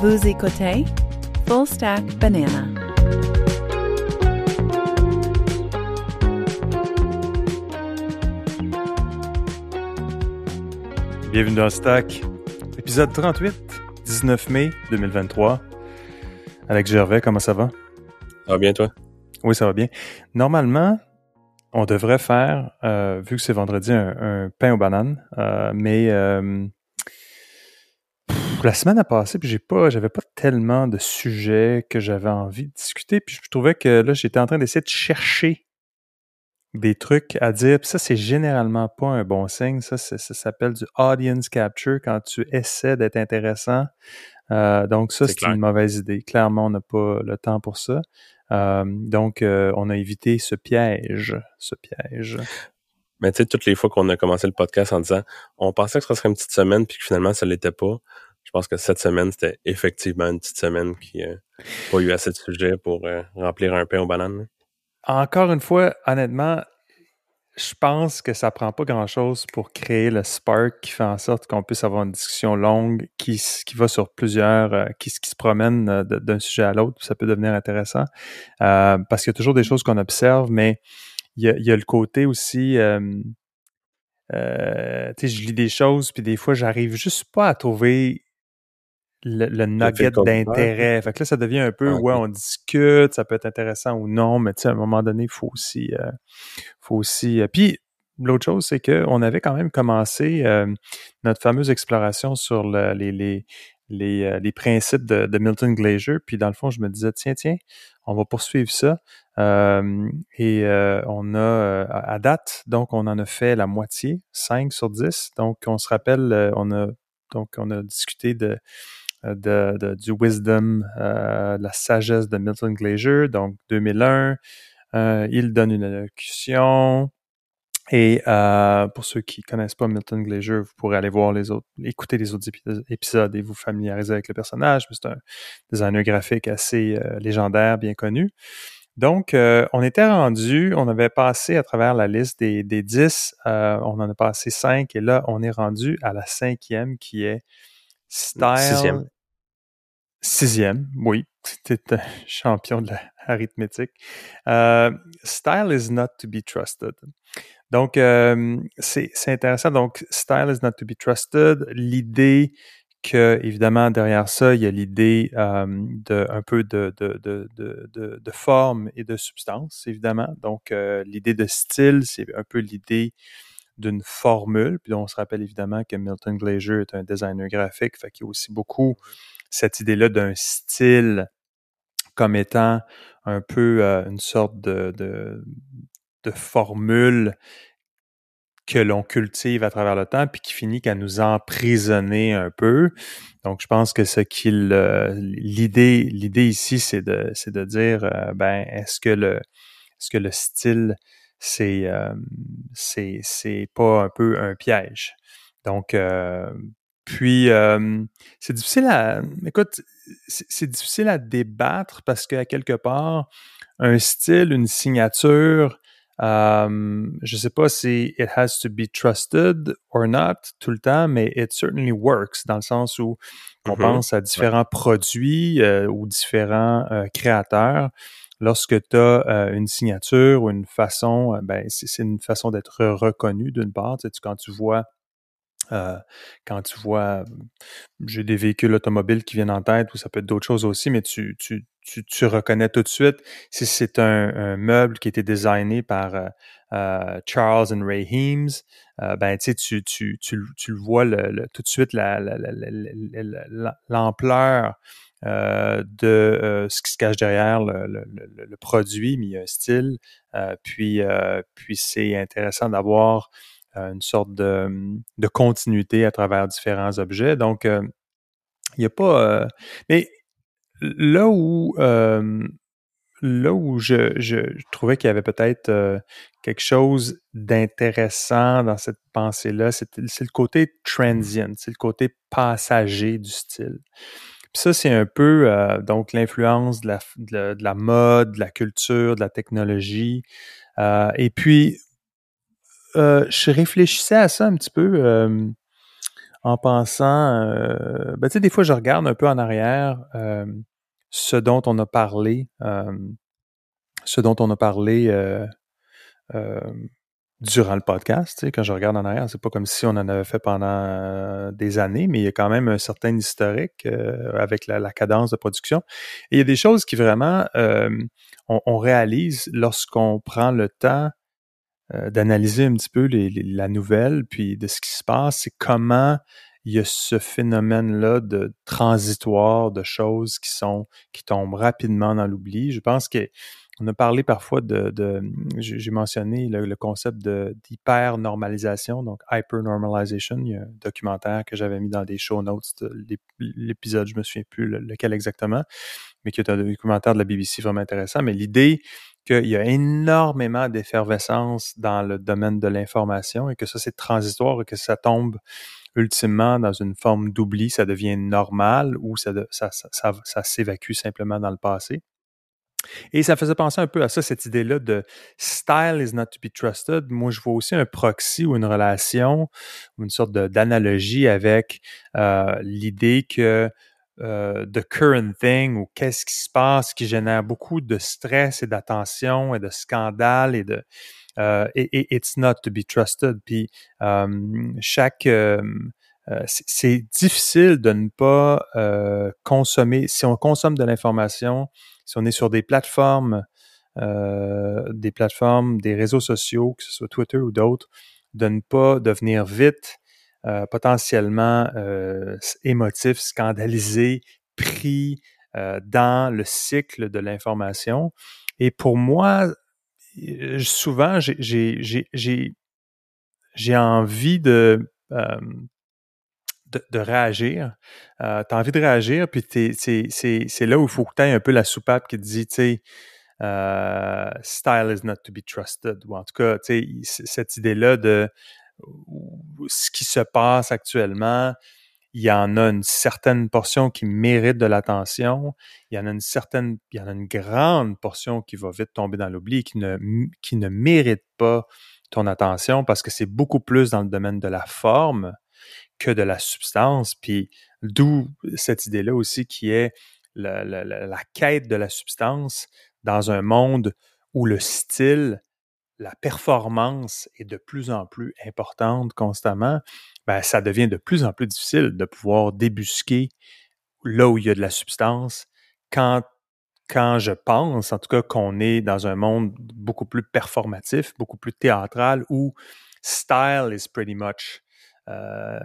Vous écoutez Full Stack Banana. Bienvenue dans Stack, épisode 38, 19 mai 2023. Alex Gervais, comment ça va? Ça va bien, toi? Oui, ça va bien. Normalement, on devrait faire, euh, vu que c'est vendredi, un, pain aux bananes, euh, mais euh, la semaine a passé, puis j'ai pas, j'avais pas tellement de sujets que j'avais envie de discuter, puis je trouvais que là, j'étais en train d'essayer de chercher des trucs à dire. Puis ça, c'est généralement pas un bon signe. Ça, ça, s'appelle du audience capture quand tu essaies d'être intéressant. Euh, donc ça, c'est une mauvaise idée. Clairement, on n'a pas le temps pour ça. Euh, donc, euh, on a évité ce piège, ce piège. Mais tu sais, toutes les fois qu'on a commencé le podcast en disant, on pensait que ce serait une petite semaine, puis que finalement, ça l'était pas. Je pense que cette semaine, c'était effectivement une petite semaine qui n'a pas eu assez de sujets pour remplir un pain aux bananes. Encore une fois, honnêtement, je pense que ça prend pas grand-chose pour créer le spark qui fait en sorte qu'on puisse avoir une discussion longue qui, qui va sur plusieurs, euh, qui, se promène euh, d'un sujet à l'autre. Ça peut devenir intéressant euh, parce qu'il y a toujours des choses qu'on observe, mais il y, a, y a, le côté aussi. Euh, tu sais, je lis des choses, puis des fois, j'arrive juste pas à trouver le, nugget d'intérêt. Fait que là, ça devient un peu, ah, ouais, on discute, ça peut être intéressant ou non, mais tu sais, à un moment donné, il faut aussi, euh, faut aussi. Euh, puis l'autre chose, c'est qu'on avait quand même commencé euh, notre fameuse exploration sur les, les, les, les, principes de, de, Milton Glaser. Puis dans le fond, je me disais, tiens, tiens, on va poursuivre ça. et on a, à date, donc on en a fait la moitié, 5 sur 10. Donc on se rappelle, on a donc on a discuté de euh, de, du wisdom, euh, la sagesse de Milton Glaser, donc 2001. Euh, il donne une allocution. Et pour ceux qui connaissent pas Milton Glaser, vous pourrez aller voir les autres, écouter les autres épisodes et vous familiariser avec le personnage. C'est un designer graphique assez légendaire, bien connu. Donc, on était rendu, on avait passé à travers la liste des, des 10, on en a passé 5 et là, on est rendu à la cinquième qui est Style. Sixième. Sixième, oui. C'était un champion de l'arithmétique. Euh, style is not to be trusted. Donc, euh, c'est intéressant. Donc, style is not to be trusted. L'idée que, évidemment, derrière ça, il y a l'idée euh, un peu de, de, de, de, de forme et de substance, évidemment. Donc, euh, l'idée de style, c'est un peu l'idée d'une formule. Puis on se rappelle évidemment que Milton Glaser est un designer graphique, fait qu'il y a aussi beaucoup cette idée-là d'un style comme étant un peu euh, une sorte de, formule que l'on cultive à travers le temps, puis qui finit qu'à nous emprisonner un peu. Donc, je pense que ce qu'il, euh, l'idée, l'idée ici, c'est de, c'est de dire, euh, ben, est-ce que le, est-ce que le style c'est c'est c'est pas un peu un piège? Donc euh, puis c'est difficile à écoute c'est difficile à débattre parce qu'à quelque part un style, une signature Um, je sais pas si it has to be trusted or not tout le temps, mais it certainly works dans le sens où on mm-hmm. pense à différents produits euh, ou différents euh, créateurs lorsque tu as euh, une signature ou une façon, euh, ben, c'est une façon d'être reconnu d'une part. Tu sais, quand tu vois euh, quand tu vois, j'ai des véhicules automobiles qui viennent en tête, ou ça peut être d'autres choses aussi, mais tu, tu, tu, tu, reconnais tout de suite si c'est un, meuble qui a été designé par euh, Charles and Ray Heames, ben tu, tu, tu, tu, le vois le, tout de suite l'ampleur euh, de euh, ce qui se cache derrière le, produit, mais il y a un style. Euh, puis, puis c'est intéressant d'avoir une sorte de, de, continuité à travers différents objets. Donc, il n'y a pas. mais là où là où je, je, trouvais qu'il y avait peut-être quelque chose d'intéressant dans cette pensée-là, c'est le côté transient, c'est le côté passager du style. Puis ça, c'est un peu euh, donc l'influence de la, de, la, mode, de la culture, de la technologie. Euh, et puis, euh, je réfléchissais à ça un petit peu en pensant, ben, tu sais, des fois, je regarde un peu en arrière ce dont on a parlé, ce dont on a parlé durant le podcast. Quand je regarde en arrière, c'est pas comme si on en avait fait pendant des années, mais il y a quand même un certain historique avec la, cadence de production. Et il y a des choses qui vraiment on, réalise lorsqu'on prend le temps d'analyser un petit peu la nouvelle, puis de ce qui se passe, c'est comment il y a ce phénomène-là de transitoire, de choses qui sont qui tombent rapidement dans l'oubli. Je pense que on a parlé parfois de, j'ai mentionné le, concept d'hyper-normalisation, donc hyper-normalization. Il y a un documentaire que j'avais mis dans des show notes l'épisode, je me souviens plus lequel exactement, mais qui est un documentaire de la BBC vraiment intéressant. Mais l'idée qu'il y a énormément d'effervescence dans le domaine de l'information et que ça, c'est transitoire et que ça tombe ultimement dans une forme d'oubli, ça devient normal ou ça, s'évacue simplement dans le passé. Et ça faisait penser un peu à ça, cette idée-là de style is not to be trusted. Moi, je vois aussi un proxy ou une relation, une sorte d'analogie avec euh, l'idée que euh, the current thing ou qu'est-ce qui se passe qui génère beaucoup de stress et d'attention et de scandale et de euh, et, it's not to be trusted. Puis chaque c'est difficile de ne pas consommer. Si on consomme de l'information, si on est sur des plateformes, euh, des plateformes, des réseaux sociaux, que ce soit Twitter ou d'autres, de ne pas devenir vite euh, potentiellement euh, émotif, scandalisé, pris dans le cycle de l'information. Et pour moi, souvent, j'ai envie de de, réagir. Euh, tu as envie de réagir, puis c'est là où il faut que tu aies un peu la soupape qui te dit, tu sais, euh, style is not to be trusted. Ou en tout cas, cette idée-là de ce qui se passe actuellement, il y en a une certaine portion qui mérite de l'attention, il y en a une certaine, il y en a une grande portion qui va vite tomber dans l'oubli, qui ne, qui ne mérite pas ton attention parce que c'est beaucoup plus dans le domaine de la forme que de la substance. Puis d'où cette idée-là aussi qui est la, quête de la substance dans un monde où le style, la performance est de plus en plus importante constamment, ben, ça devient de plus en plus difficile de pouvoir débusquer là où il y a de la substance quand quand je pense, en tout cas, qu'on est dans un monde beaucoup plus performatif, beaucoup plus théâtral, où style is pretty much euh,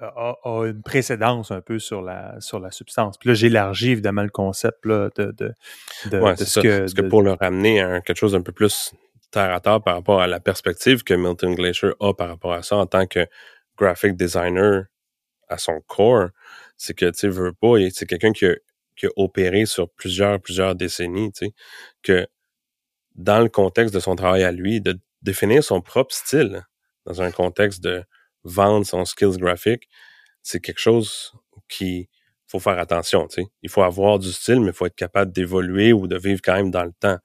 a, a, une précédence un peu sur la, sur la substance. Puis là, j'élargis évidemment le concept là, de, de, de, ce que... Parce que pour le ramener à quelque chose d'un peu plus par rapport à la perspective que Milton Glacier a par rapport à ça en tant que graphic designer à son corps, c'est que, tu sais, veut pas, c'est quelqu'un qui a, opéré sur plusieurs, plusieurs décennies, tu que dans le contexte de son travail à lui, de définir son propre style dans un contexte de vendre son skills graphique, c'est quelque chose qui faut faire attention. Il faut avoir du style, mais il faut être capable d'évoluer ou de vivre quand même dans le temps.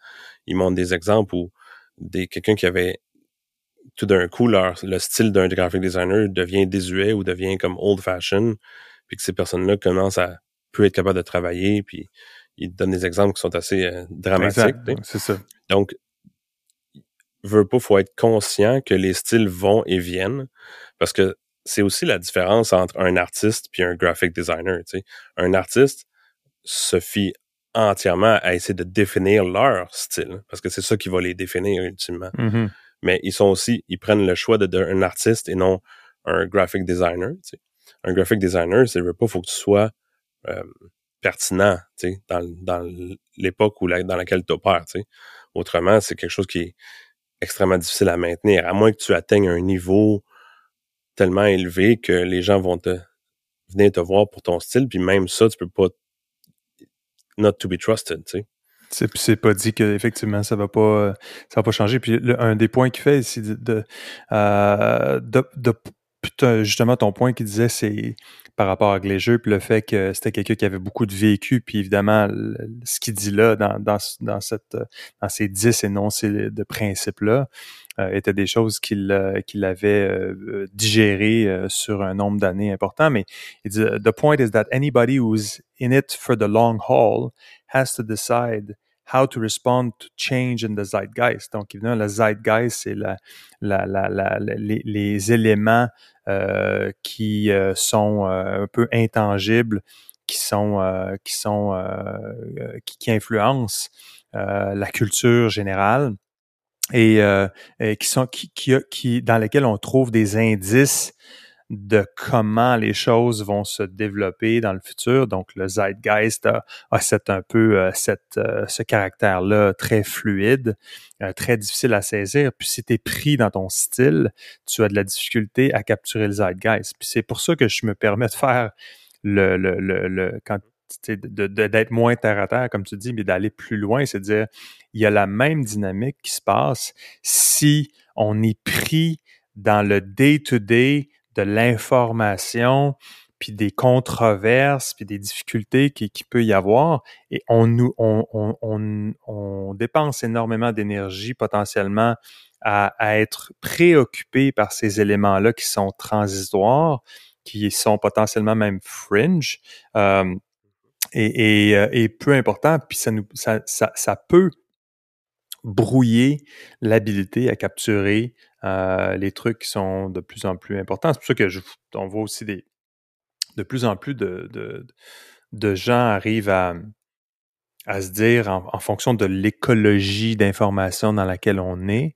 Il montre des exemples où des quelqu'un qui avait tout d'un coup leur, le style d'un graphic designer devient désuet ou devient comme old fashion, puis que ces personnes-là commencent à plus être capables de travailler, puis ils donnent des exemples qui sont assez euh, dramatiques. C'est ça. Donc, veut pas, faut être conscient que les styles vont et viennent, parce que c'est aussi la différence entre un artiste puis un graphic designer. Tu sais. Un artiste se fie entièrement à essayer de définir leur style, parce que c'est ça qui va les définir ultimement. Mm-hmm. Mais ils sont aussi, ils prennent le choix d'un artiste et non un graphic designer. Un graphic designer, c'est veut pas, faut que tu sois euh, pertinent dans, dans l'époque dans laquelle tu opères. Autrement, c'est quelque chose qui est extrêmement difficile à maintenir, à moins que tu atteignes un niveau tellement élevé que les gens vont te venir te voir pour ton style, puis même ça, tu peux pas not to be trusted, tu sais. C'est, pas dit qu'effectivement ça va pas ça va pas changer. Puis un des points qu'il fait ici de, de, euh, de, justement ton point qui disait c'est par rapport à Glacier, puis le fait que c'était quelqu'un qui avait beaucoup de vécu, puis évidemment, ce qu'il dit là, dans, dans, dans, cette, dans ces dix énoncés de principes-là, euh, étaient des choses qu'il euh, qu'il avait euh, digérées euh, sur un nombre d'années important. Mais il dit, the point is that anybody who's in it for the long haul has to decide how to respond to change in the zeitgeist. Donc, évidemment, le zeitgeist, c'est la, la, la, les, les, éléments euh, qui euh, sont euh, un peu intangibles, qui sont, euh, qui, sont qui, qui, influencent la culture générale et, et qui sont qui, qui, dans lesquels on trouve des indices de comment les choses vont se développer dans le futur. Donc, le zeitgeist a, a un peu euh, euh, ce caractère-là très fluide, euh, très difficile à saisir. Puis, si tu es pris dans ton style, tu as de la difficulté à capturer le zeitgeist. Puis, c'est pour ça que je me permets de faire le, le, le, le quand d'être moins terre à terre, comme tu dis, mais d'aller plus loin, c'est dire il y a la même dynamique qui se passe si on est pris dans le day-to-day de l'information, puis des controverses, puis des difficultés qui, qui peut y avoir. Et on, nous, on, dépense énormément d'énergie potentiellement à, être préoccupé par ces éléments-là qui sont transitoires, qui sont potentiellement même fringe. Euh, et, et, euh, et, peu important, puis ça, nous, ça, ça, ça peut brouiller l'habilité à capturer euh, les trucs qui sont de plus en plus importants. C'est pour ça que je, on voit aussi des de plus en plus de, de, gens arrivent à, à se dire en, fonction de l'écologie d'information dans laquelle on est,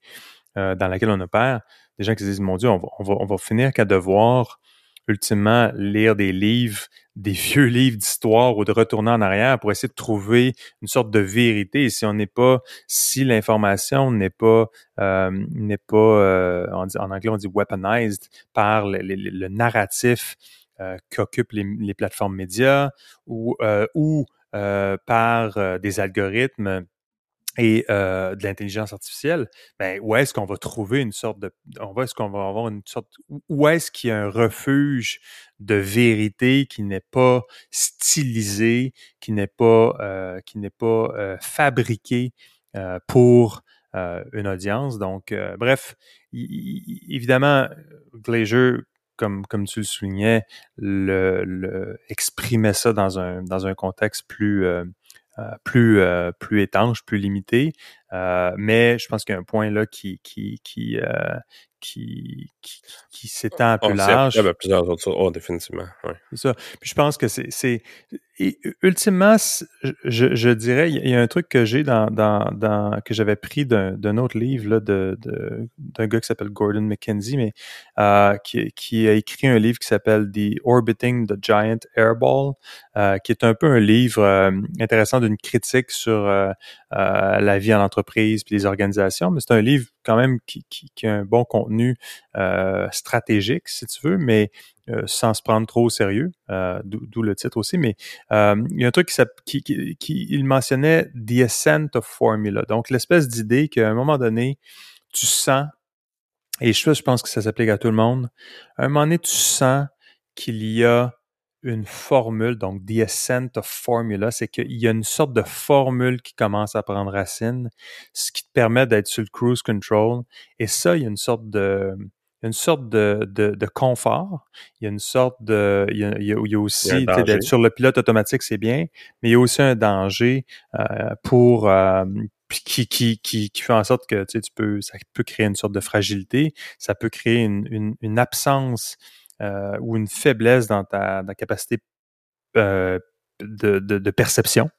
euh, dans laquelle on opère, des gens qui se disent mon Dieu, on va, on va, on va finir qu'à devoir ultimement lire des livres, des vieux livres d'histoire ou de retourner en arrière pour essayer de trouver une sorte de vérité. Si on n'est pas, si l'information n'est pas, euh, n'est pas, euh, en, anglais on dit weaponized par le, narratif euh, qu'occupent les, plateformes médias ou, ou par des algorithmes et euh, de l'intelligence artificielle, ben, où est-ce qu'on va trouver une sorte de... On va, est-ce qu'on va avoir une sorte... Où est-ce qu'il y a un refuge de vérité qui n'est pas stylisé, qui n'est pas, euh, qui n'est pas euh, fabriqué euh, pour euh, une audience? Donc, euh, bref, évidemment, Glacier, comme, comme tu le soulignais, le, le, exprimait ça dans un, dans un contexte plus euh, plus euh, plus étanche, plus limité. Euh, mais je pense qu'il y a un point là qui qui qui qui, qui, qui s'étend un peu oh, large. Il y a plusieurs autres choses. Oh, définitivement. Ouais. C'est ça. Puis je pense que c'est. c'est ultimement, je, je dirais, il y a un truc que j'ai dans, dans, dans que j'avais pris d'un autre livre là, de, de, d'un gars qui s'appelle Gordon McKenzie, mais euh, qui, qui a écrit un livre qui s'appelle The Orbiting the Giant Airball, euh, qui est un peu un livre euh, intéressant d'une critique sur euh, euh, la vie en entreprise puis les organisations, mais c'est un livre quand même qui, a un bon contenu euh, stratégique, si tu veux, mais euh, sans se prendre trop au sérieux, euh, d'où le titre aussi. Mais il y a un truc qui, qui, qui, il mentionnait The Ascent of Formula, donc l'espèce d'idée qu'à un moment donné, tu sens, et je, je pense que ça s'applique à tout le monde, à un moment donné, tu sens qu'il y a une formule, donc the ascent of formula, c'est qu'il y a une sorte de formule qui commence à prendre racine, ce qui te permet d'être sur le cruise control. Et ça, il y a une sorte de une sorte de, de, de confort. Il y a une sorte de, il y a, il y a aussi d'être sur le pilote automatique, c'est bien, mais il y a aussi un danger euh, pour euh, qui, qui, qui, qui fait en sorte que tu, sais, tu peux, ça peut créer une sorte de fragilité, ça peut créer une, une, une absence euh, ou une faiblesse dans ta, capacité euh, de, de, perception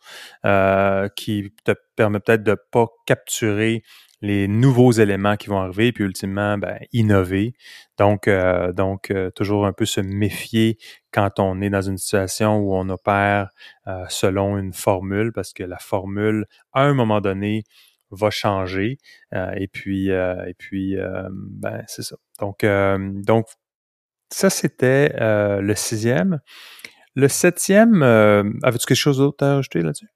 euh, qui te permet peut-être de pas capturer les nouveaux éléments qui vont arriver, puis ultimement, ben, innover. Donc, donc toujours un peu se méfier quand on est dans une situation où on opère selon une formule, parce que la formule, à un moment donné, va changer. et puis, et puis, ben, c'est ça. Donc, donc, ça, c'était euh, le sixième. Le septième, euh, avais-tu quelque chose d'autre à ajouter là-dessus?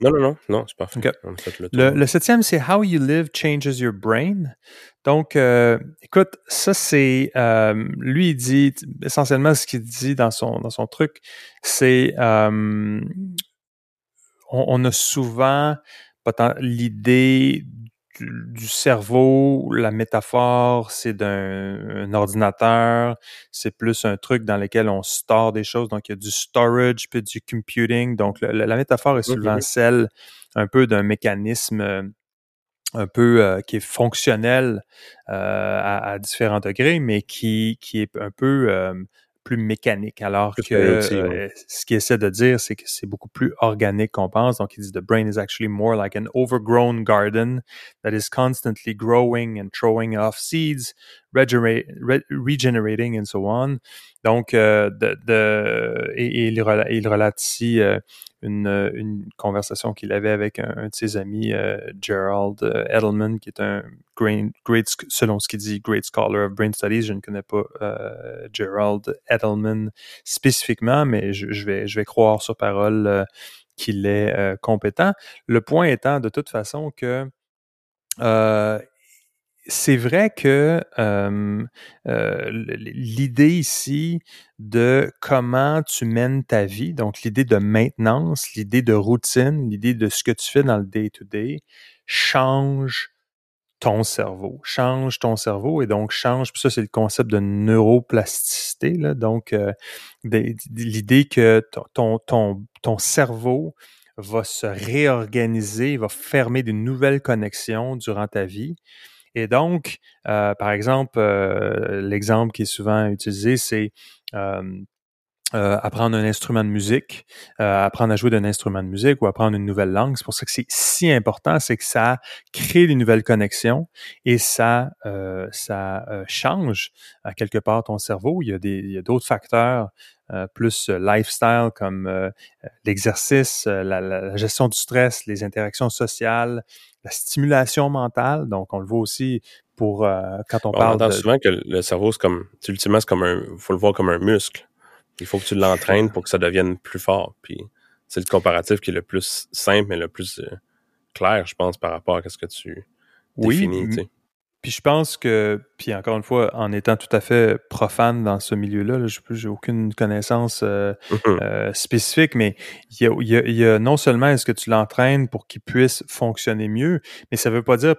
Non, non, non, non, c'est parfait. Le, septième, c'est How You Live Changes Your Brain. Donc, euh, écoute, ça, c'est... Euh, lui, il dit, essentiellement, ce qu'il dit dans son, dans son truc, c'est... On, on, a souvent l'idée du, cerveau, la métaphore, c'est d'un ordinateur, c'est plus un truc dans lequel on store des choses. Donc, il y a du storage puis du computing. Donc, la métaphore est souvent celle un peu d'un mécanisme euh, un peu euh, qui est fonctionnel euh, à, différents degrés, mais qui, qui est un peu plus mécanique, alors que euh, ce qu'il essaie de dire, c'est que c'est beaucoup plus organique qu'on pense. Donc, il dit, the brain is actually more like an overgrown garden that is constantly growing and throwing off seeds, regenerating and so on. Donc, euh, de, de, et, il, relate, il ici euh, une, une, conversation qu'il avait avec un, de ses amis, euh, Gerald Edelman, qui est un great, great, selon ce qu'il dit, great scholar of brain studies. Je ne connais pas Gerald Edelman spécifiquement, mais je, je, vais, je vais croire sur parole qu'il est compétent. Le point étant, de toute façon, que euh, c'est vrai que euh, l'idée ici de comment tu mènes ta vie, donc l'idée de maintenance, l'idée de routine, l'idée de ce que tu fais dans le day-to-day, change ton cerveau, change ton cerveau et donc change, puis ça c'est le concept de neuroplasticité, là, donc l'idée que ton, ton, ton cerveau va se réorganiser, va fermer de nouvelles connexions durant ta vie. Et donc, euh, par exemple, euh, l'exemple qui est souvent utilisé, c'est euh, apprendre un instrument de musique, apprendre à jouer d'un instrument de musique ou apprendre une nouvelle langue. C'est pour ça que c'est si important, c'est que ça crée des nouvelles connexions et ça, ça change à quelque part ton cerveau. Il y a des, il y a d'autres facteurs plus lifestyle comme l'exercice, la, la, gestion du stress, les interactions sociales, la stimulation mentale. Donc, on le voit aussi pour euh, quand on, parle. On entend souvent que le cerveau, c'est comme, ultimement, c'est comme un, faut le voir comme un muscle. Il faut que tu l'entraînes pour que ça devienne plus fort. Puis, c'est le comparatif qui est le plus simple et le plus euh, clair, je pense, par rapport à ce que tu définis. Oui, puis je pense que, puis encore une fois, en étant tout à fait profane dans ce milieu-là, je n'ai aucune connaissance euh, mm-hmm. euh, spécifique, mais il y a, non seulement est-ce que tu l'entraînes pour qu'il puisse fonctionner mieux, mais ça ne veut pas dire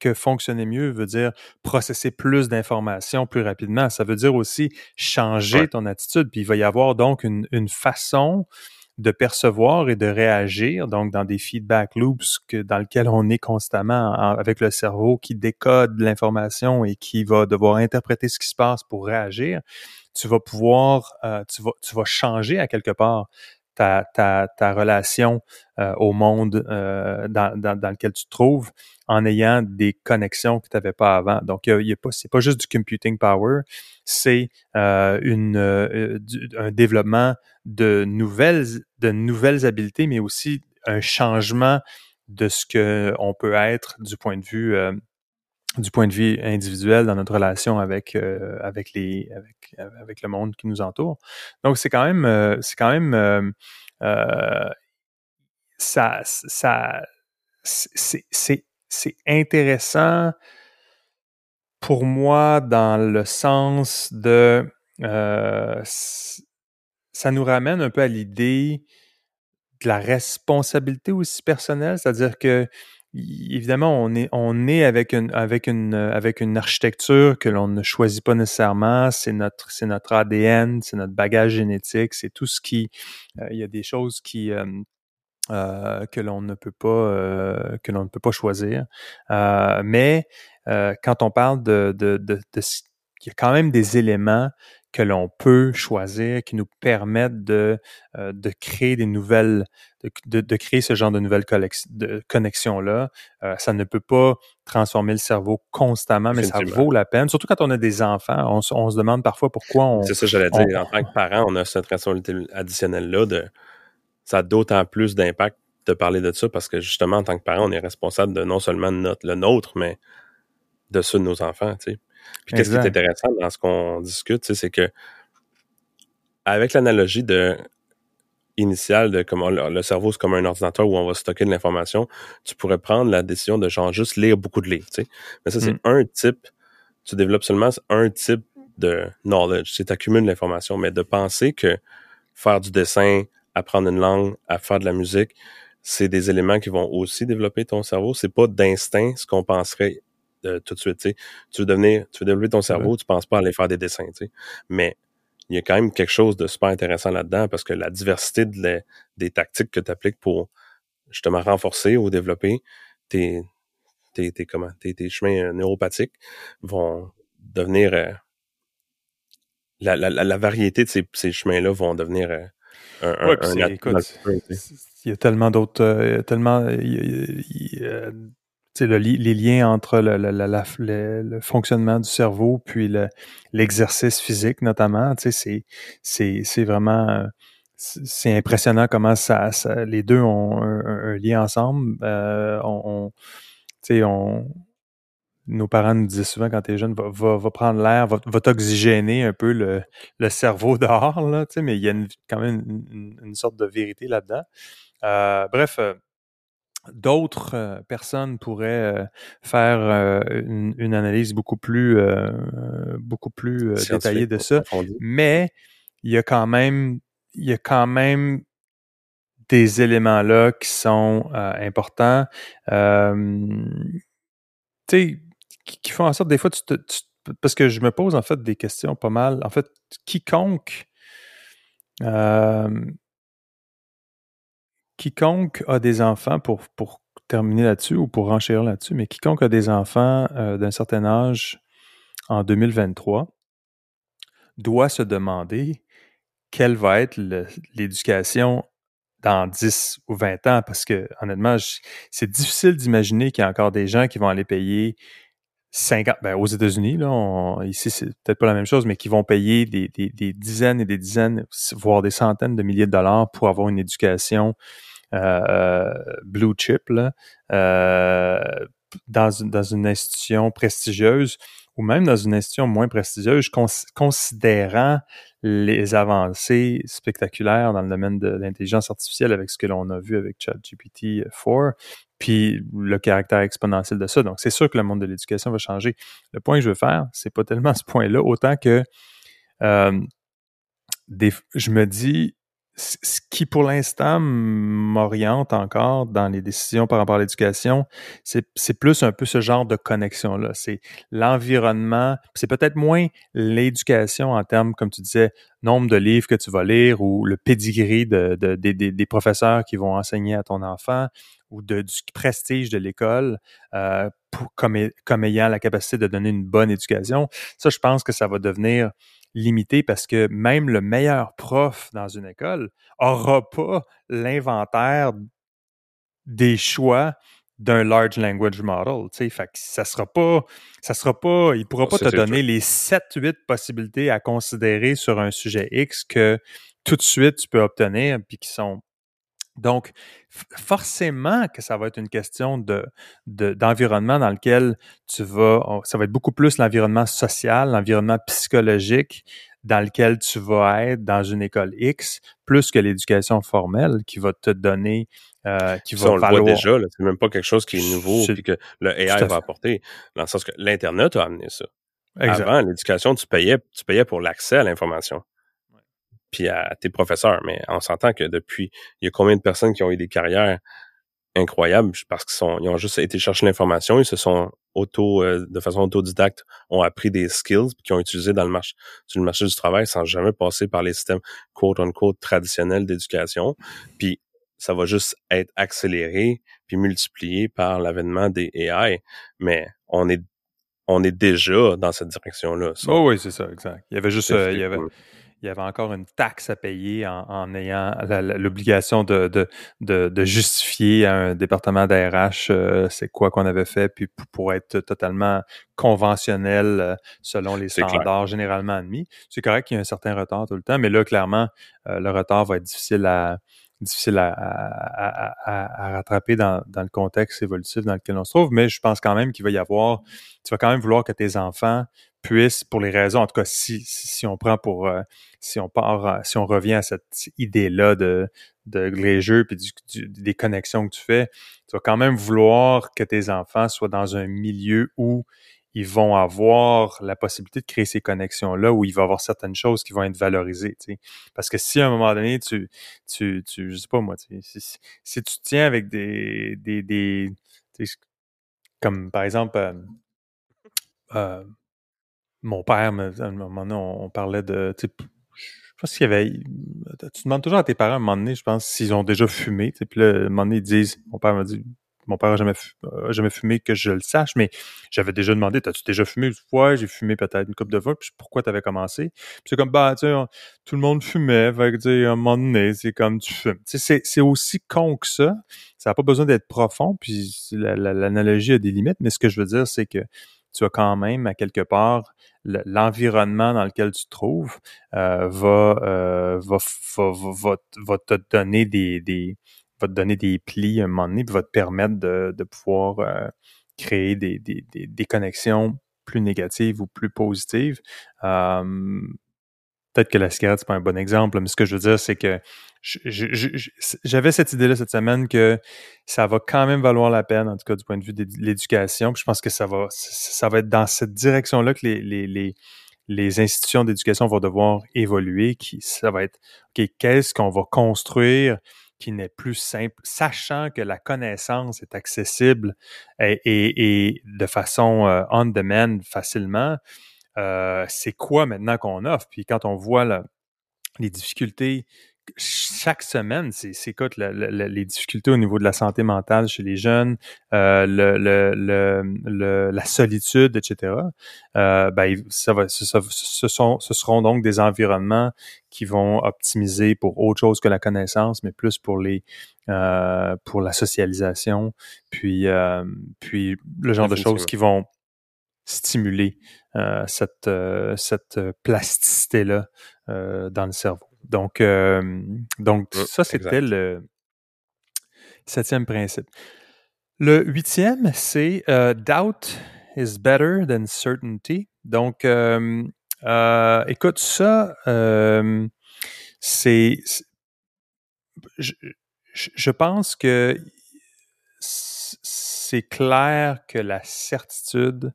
que fonctionner mieux veut dire processer plus d'informations plus rapidement. Ça veut dire aussi changer ton attitude. Puis il va y avoir donc une, une façon de percevoir et de réagir, donc dans des feedback loops dans lesquels on est constamment avec le cerveau qui décode l'information et qui va devoir interpréter ce qui se passe pour réagir, tu vas pouvoir, euh, tu, vas, tu vas changer à quelque part ta, ta, ta relation euh, au monde euh, dans, dans, dans, lequel tu te trouves en ayant des connexions que tu n'avais pas avant. Donc, il y a pas, c'est pas juste du computing power, c'est euh, une, euh, un développement de nouvelles, de nouvelles habiletés, mais aussi un changement de ce que on peut être du point de vue euh, du point de vue individuel dans notre relation avec avec les avec avec le monde qui nous entoure. Donc c'est quand même c'est quand même ça ça c'est intéressant pour moi dans le sens de euh, ça nous ramène un peu à l'idée de la responsabilité aussi personnelle, c'est-à-dire que évidemment on est on est avec une avec une avec une architecture que l'on ne choisit pas nécessairement, c'est notre c'est notre ADN, c'est notre bagage génétique, c'est tout ce qui euh, il y a des choses qui euh, euh, que l'on ne peut pas euh, que l'on ne peut pas choisir. Euh, mais quand on parle de, de, de, de, il y a quand même des éléments que l'on peut choisir qui nous permettent de, de créer des nouvelles, de, de, créer ce genre de nouvelles connexions-là. ça ne peut pas transformer le cerveau constamment, mais ça vaut la peine. Surtout quand on a des enfants, on, on se demande parfois pourquoi on... C'est ça que j'allais dire. En tant que parent, on a cette responsabilité additionnelle-là de ça a d'autant plus d'impact de parler de ça parce que justement, en tant que parent, on est responsable de non seulement notre, le nôtre, mais de ceux de nos enfants, tu sais. Puis qu'est-ce qui est intéressant dans ce qu'on discute, c'est que avec l'analogie de initial de comment le, cerveau c'est comme un ordinateur où on va stocker de l'information, tu pourrais prendre la décision de genre juste lire beaucoup de livres, tu sais. Mais ça c'est mm. un type, tu développes seulement un type de knowledge, c'est accumuler de l'information, mais de penser que faire du dessin, apprendre une langue, à faire de la musique, c'est des éléments qui vont aussi développer ton cerveau. C'est pas d'instinct ce qu'on penserait euh, tout de suite. Tu veux devenir, tu veux développer ton cerveau, tu penses pas aller faire des dessins. Mais il y a quand même quelque chose de super intéressant là-dedans parce que la diversité des tactiques que tu appliques pour justement renforcer ou développer tes, tes, tes, comment, tes, chemins euh, neuropathiques vont devenir euh, la, la, la, variété de ces, ces chemins-là vont devenir un, un, il y a tellement d'autres, tellement, les liens entre le, fonctionnement du cerveau puis l'exercice physique notamment, c'est c'est vraiment c'est impressionnant comment ça, les deux ont un, lien ensemble. Euh, on, on, nos parents nous disaient souvent quand tu es jeune, va, va, prendre l'air, va, va t'oxygéner un peu le, le cerveau dehors, là, mais il y a quand même une, sorte de vérité là-dedans. Euh, bref, euh, d'autres euh, personnes pourraient euh, faire euh, une, analyse beaucoup plus beaucoup plus détaillée de ça, mais il y a quand même il y a quand même des éléments là qui sont importants. tu sais, qui font en sorte des fois tu, te, parce que je me pose en fait des questions pas mal. En fait, quiconque quiconque a des enfants, pour, pour terminer là-dessus ou pour renchérir là-dessus, mais quiconque a des enfants euh, d'un certain âge en 2023 doit se demander quelle va être l'éducation dans 10 ou 20 ans, parce que honnêtement, c'est difficile d'imaginer qu'il y a encore des gens qui vont aller payer 50, ben aux États-Unis, là, ici c'est peut-être pas la même chose, mais qui vont payer des, dizaines et des dizaines, voire des centaines de milliers de dollars pour avoir une éducation euh, blue chip là, euh, dans, dans une institution prestigieuse ou même dans une institution moins prestigieuse, considérant les avancées spectaculaires dans le domaine de l'intelligence artificielle avec ce que l'on a vu avec ChatGPT 4, puis le caractère exponentiel de ça. Donc, c'est sûr que le monde de l'éducation va changer. Le point que je veux faire, c'est pas tellement ce point-là, autant que euh, des, je me dis, ce qui pour l'instant m'oriente encore dans les décisions par rapport à l'éducation, c'est plus un peu ce genre de connexion-là. C'est l'environnement, c'est peut-être moins l'éducation en termes, comme tu disais, nombre de livres que tu vas lire ou le pedigree de, des professeurs qui vont enseigner à ton enfant ou de, du prestige de l'école euh, comme, comme ayant la capacité de donner une bonne éducation. Ça, je pense que ça va devenir limité parce que même le meilleur prof dans une école aura pas l'inventaire des choix d'un large language model, fait que ça sera pas, ça sera pas, il pourra pas te donner les 7, 8 possibilités à considérer sur un sujet X que tout de suite tu peux obtenir puis qui sont donc, forcément que ça va être une question de, d'environnement dans lequel tu vas, ça va être beaucoup plus l'environnement social, l'environnement psychologique dans lequel tu vas être dans une école X, plus que l'éducation formelle qui va te donner, euh, qui va on le voit déjà, c'est même pas quelque chose qui est nouveau puis que le AI va apporter, dans le sens que l'Internet a amené ça. Avant, l'éducation, tu payais, tu payais pour l'accès à l'information puis à tes professeurs. Mais on s'entend que depuis, il y a combien de personnes qui ont eu des carrières incroyables parce qu'ils sont, ils ont juste été chercher l'information, ils se sont auto, euh, de façon autodidacte, ont appris des skills qui ont utilisé dans le marché, sur le marché du travail sans jamais passer par les systèmes quote unquote traditionnels d'éducation. Puis ça va juste être accéléré puis multiplié par l'avènement des AI. Mais on est on est déjà dans cette direction-là. Oh oui, c'est ça, exact. Il y avait juste, euh, il y avait, il y avait encore une taxe à payer en, ayant l'obligation de, de, justifier à un département d'ARH euh, c'est quoi qu'on avait fait, puis pour être totalement conventionnel euh, selon les standards généralement admis. C'est correct qu'il y a un certain retard tout le temps, mais là, clairement, euh, le retard va être difficile à difficile à, rattraper dans, dans, le contexte évolutif dans lequel on se trouve, mais je pense quand même qu'il va y avoir, tu vas quand même vouloir que tes enfants puisse, pour les raisons, en tout cas, si, si on prend pour, euh, si on part, si on revient à cette idée-là de, de les jeux puis des connexions que tu fais, tu vas quand même vouloir que tes enfants soient dans un milieu où ils vont avoir la possibilité de créer ces connexions-là, où il va y avoir certaines choses qui vont être valorisées. Tu sais. Parce que si à un moment donné, tu, tu, tu je sais pas moi, sais, si, si, tu tiens avec des, des, des comme par exemple, euh, euh, mon père, à un moment donné, on, parlait de, je pas s'il y avait, tu demandes toujours à tes parents à un moment donné, je pense, s'ils ont déjà fumé, puis là, à un moment donné, ils disent, mon père m'a dit, mon père n'a jamais, fumé que je le sache, mais j'avais déjà demandé, t'as-tu déjà fumé? Ouais, j'ai fumé peut-être une coupe de fois, puis pourquoi t'avais commencé? Puis c'est comme, bah, tu sais, tout le monde fumait, fait que, à un moment donné, c'est comme tu fumes. Sais, c'est aussi con que ça. Ça n'a pas besoin d'être profond, puis l'analogie a des limites, mais ce que je veux dire, c'est que tu as quand même, à quelque part, l'environnement dans lequel tu te trouves euh, va, euh, va, va, va, va, te donner des, des, va te donner des plis à un moment donné, puis va te permettre de, de pouvoir euh, créer des, des, des, connexions plus négatives ou plus positives. Peut-être que la cigarette, c'est pas un bon exemple, mais ce que je veux dire, c'est que j'avais cette idée-là cette semaine que ça va quand même valoir la peine, en tout cas du point de vue de l'éducation. je pense que ça va, ça va être dans cette direction-là que les, les, les, les institutions d'éducation vont devoir évoluer. Qui, ça va être, OK, qu'est-ce qu'on va construire qui n'est plus simple, sachant que la connaissance est accessible et, et, de façon euh, on-demand facilement, euh, c'est quoi maintenant qu'on offre? Puis quand on voit les difficultés chaque semaine, c'est écoute les difficultés au niveau de la santé mentale chez les jeunes, euh, le, le, la solitude, etc. Euh, ben, ça va, ce, sont, ce seront donc des environnements qui vont optimiser pour autre chose que la connaissance, mais plus pour les euh, pour la socialisation, puis puis le genre de choses qui vont stimuler cette cette plasticité là dans le cerveau. Donc, euh, donc ça, c'était le septième principe. Le huitième, c'est euh, doubt is better than certainty. Donc, euh, écoute, ça, c'est. Je, je, pense que c'est clair que la certitude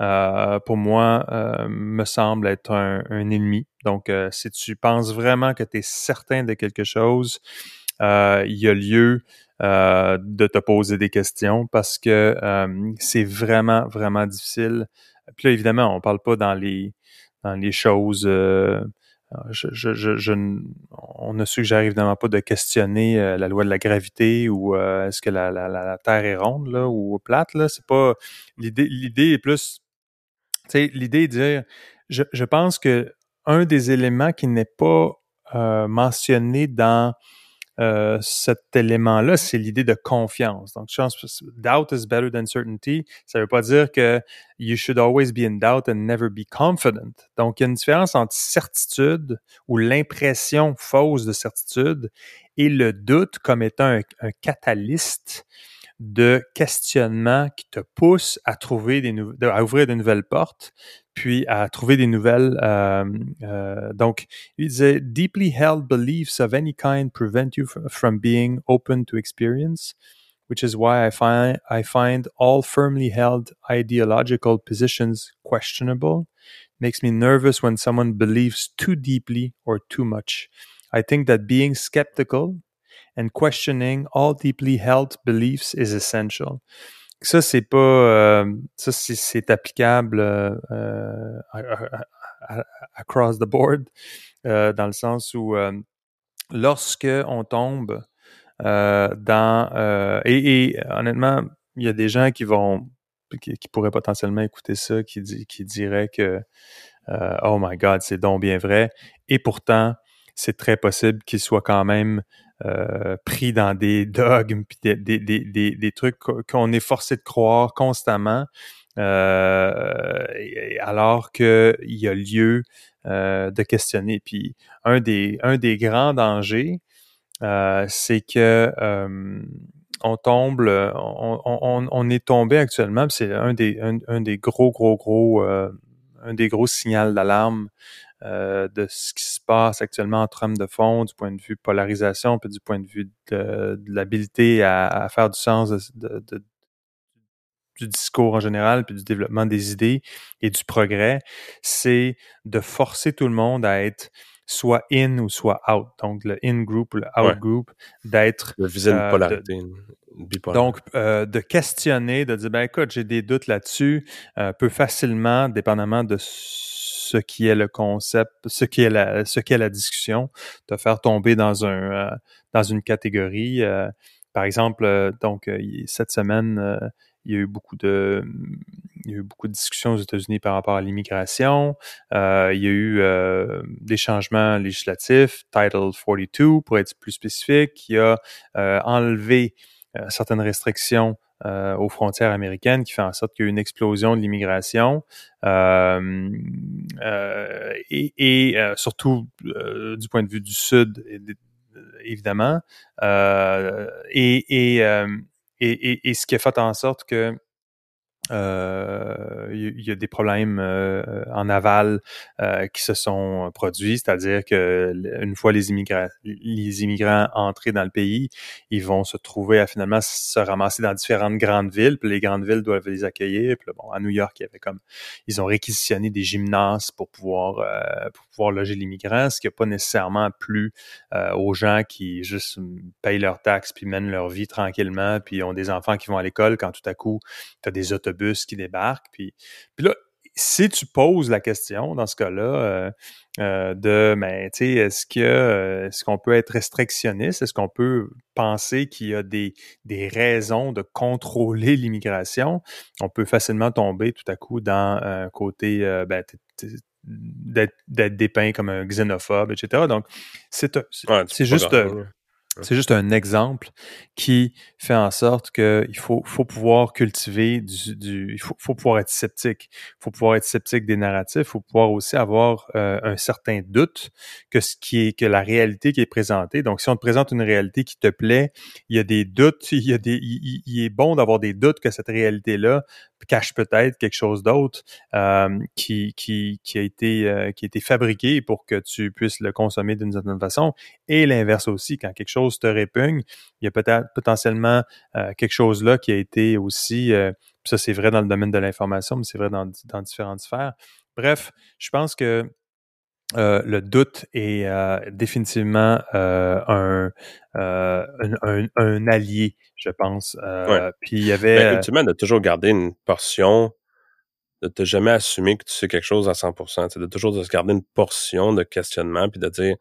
euh, pour moi, euh, me semble être un, ennemi. Donc, euh, si tu penses vraiment que tu es certain de quelque chose, il y a lieu de te poser des questions parce que c'est vraiment, vraiment difficile. Puis là, évidemment, on parle pas dans les dans les choses. Je, je, je, on ne suggère évidemment pas de questionner la loi de la gravité ou est-ce que la, la, la, Terre est ronde là, ou plate. Là. C'est pas l'idée. L'idée est plus l'idée de dire, je, je, pense que un des éléments qui n'est pas euh, mentionné dans euh, cet élément-là, c'est l'idée de confiance. Donc, je pense doubt is better than certainty. Ça ne veut pas dire que you should always be in doubt and never be confident. Donc, il y a une différence entre certitude ou l'impression fausse de certitude et le doute comme étant un, un catalyste de questionnement qui te pousse à trouver des à ouvrir de nouvelles portes, puis à trouver des nouvelles. Euh, euh, donc, il disait deeply held beliefs of any kind prevent you from being open to experience, which is why I find I find all firmly held ideological positions questionable. Makes me nervous when someone believes too deeply or too much. I think that being skeptical and questioning all deeply held beliefs is essential. Ça, c'est pas, euh, ça, c'est applicable euh, euh across the board, euh, dans le sens où lorsque on tombe dans, et, honnêtement, il y a des gens qui vont, qui, pourraient potentiellement écouter ça, qui, qui diraient que, oh my God, c'est donc bien vrai, et pourtant, c'est très possible qu'il soit quand même euh, pris dans des dogmes, puis des, des, des, des trucs qu'on est forcé de croire constamment, euh, alors qu'il y a lieu euh, de questionner. Puis un des, un des grands dangers, euh, c'est que on tombe, on, on, on, est tombé actuellement, c'est un des, un, des gros, gros, gros un des gros signaux d'alarme euh, de ce qui se passe actuellement en trame de fond, du point de vue polarisation, puis du point de vue de, l'habilité à, faire du sens de, du discours en général, puis du développement des idées et du progrès, c'est de forcer tout le monde à être soit in ou soit out. Donc, le in group ou le out group, d'être. De viser une euh, polarité. donc, euh, de questionner, de dire, ben écoute, j'ai des doutes là-dessus, euh, peut facilement, dépendamment de ce qui est le concept, ce qui est la, ce qui est la discussion, te faire tomber dans un, dans une catégorie. par exemple, donc, cette semaine, il y a eu beaucoup de, il y a eu beaucoup de discussions aux États-Unis par rapport à l'immigration. Euh, il y a eu euh, des changements législatifs, Title 42 pour être plus spécifique, qui a euh, enlevé certaines restrictions aux frontières américaines, qui fait en sorte qu'il y a une explosion de l'immigration et, et surtout du point de vue du Sud, évidemment. et, et et, et, ce qui a fait en sorte que euh, il y, a des problèmes euh, en aval euh, qui se sont produits, c'est-à-dire que une fois les immigrants, les immigrants entrés dans le pays, ils vont se trouver à finalement se ramasser dans différentes grandes villes, puis les grandes villes doivent les accueillir. Puis bon, à New York, il y avait comme ils ont réquisitionné des gymnases pour pouvoir pour loger l'immigrant, ce qui n'a pas nécessairement plu aux gens qui juste payent leurs taxes puis mènent leur vie tranquillement, puis ont des enfants qui vont à l'école quand tout à coup tu as des autobus bus qui débarque. Puis, là, si tu poses la question dans ce cas-là euh, euh, de, ben, tu sais, est-ce que euh, est-ce qu'on peut être restrictionniste, est-ce qu'on peut penser qu'il y a des, des raisons de contrôler l'immigration, on peut facilement tomber tout à coup dans un côté, ben, d'être dépeint comme un xénophobe, etc. Donc, c'est c'est juste, c'est juste un exemple qui fait en sorte qu'il faut, faut pouvoir cultiver du, du il faut, faut, pouvoir être sceptique. Il faut pouvoir être sceptique des narratifs. Il faut pouvoir aussi avoir euh, un certain doute que ce qui est que la réalité qui est présentée. Donc, si on te présente une réalité qui te plaît, il y a des doutes. Il y a des, il est bon d'avoir des doutes que cette réalité-là cache peut-être quelque chose d'autre euh, qui, qui, a été, euh, qui a été fabriqué pour que tu puisses le consommer d'une certaine façon. Et l'inverse aussi, quand quelque chose te répugne, il y a peut-être potentiellement euh, quelque chose là qui a été aussi, ça c'est vrai dans le domaine de l'information, mais c'est vrai dans, dans différentes sphères. Bref, je pense que euh, le doute est euh, définitivement euh, un, un, un, allié, je pense. Puis il y avait. Ben, ultimement, de toujours garder une portion, de te jamais assumer que tu sais quelque chose à 100%, c'est de toujours de se garder une portion de questionnement, puis de dire,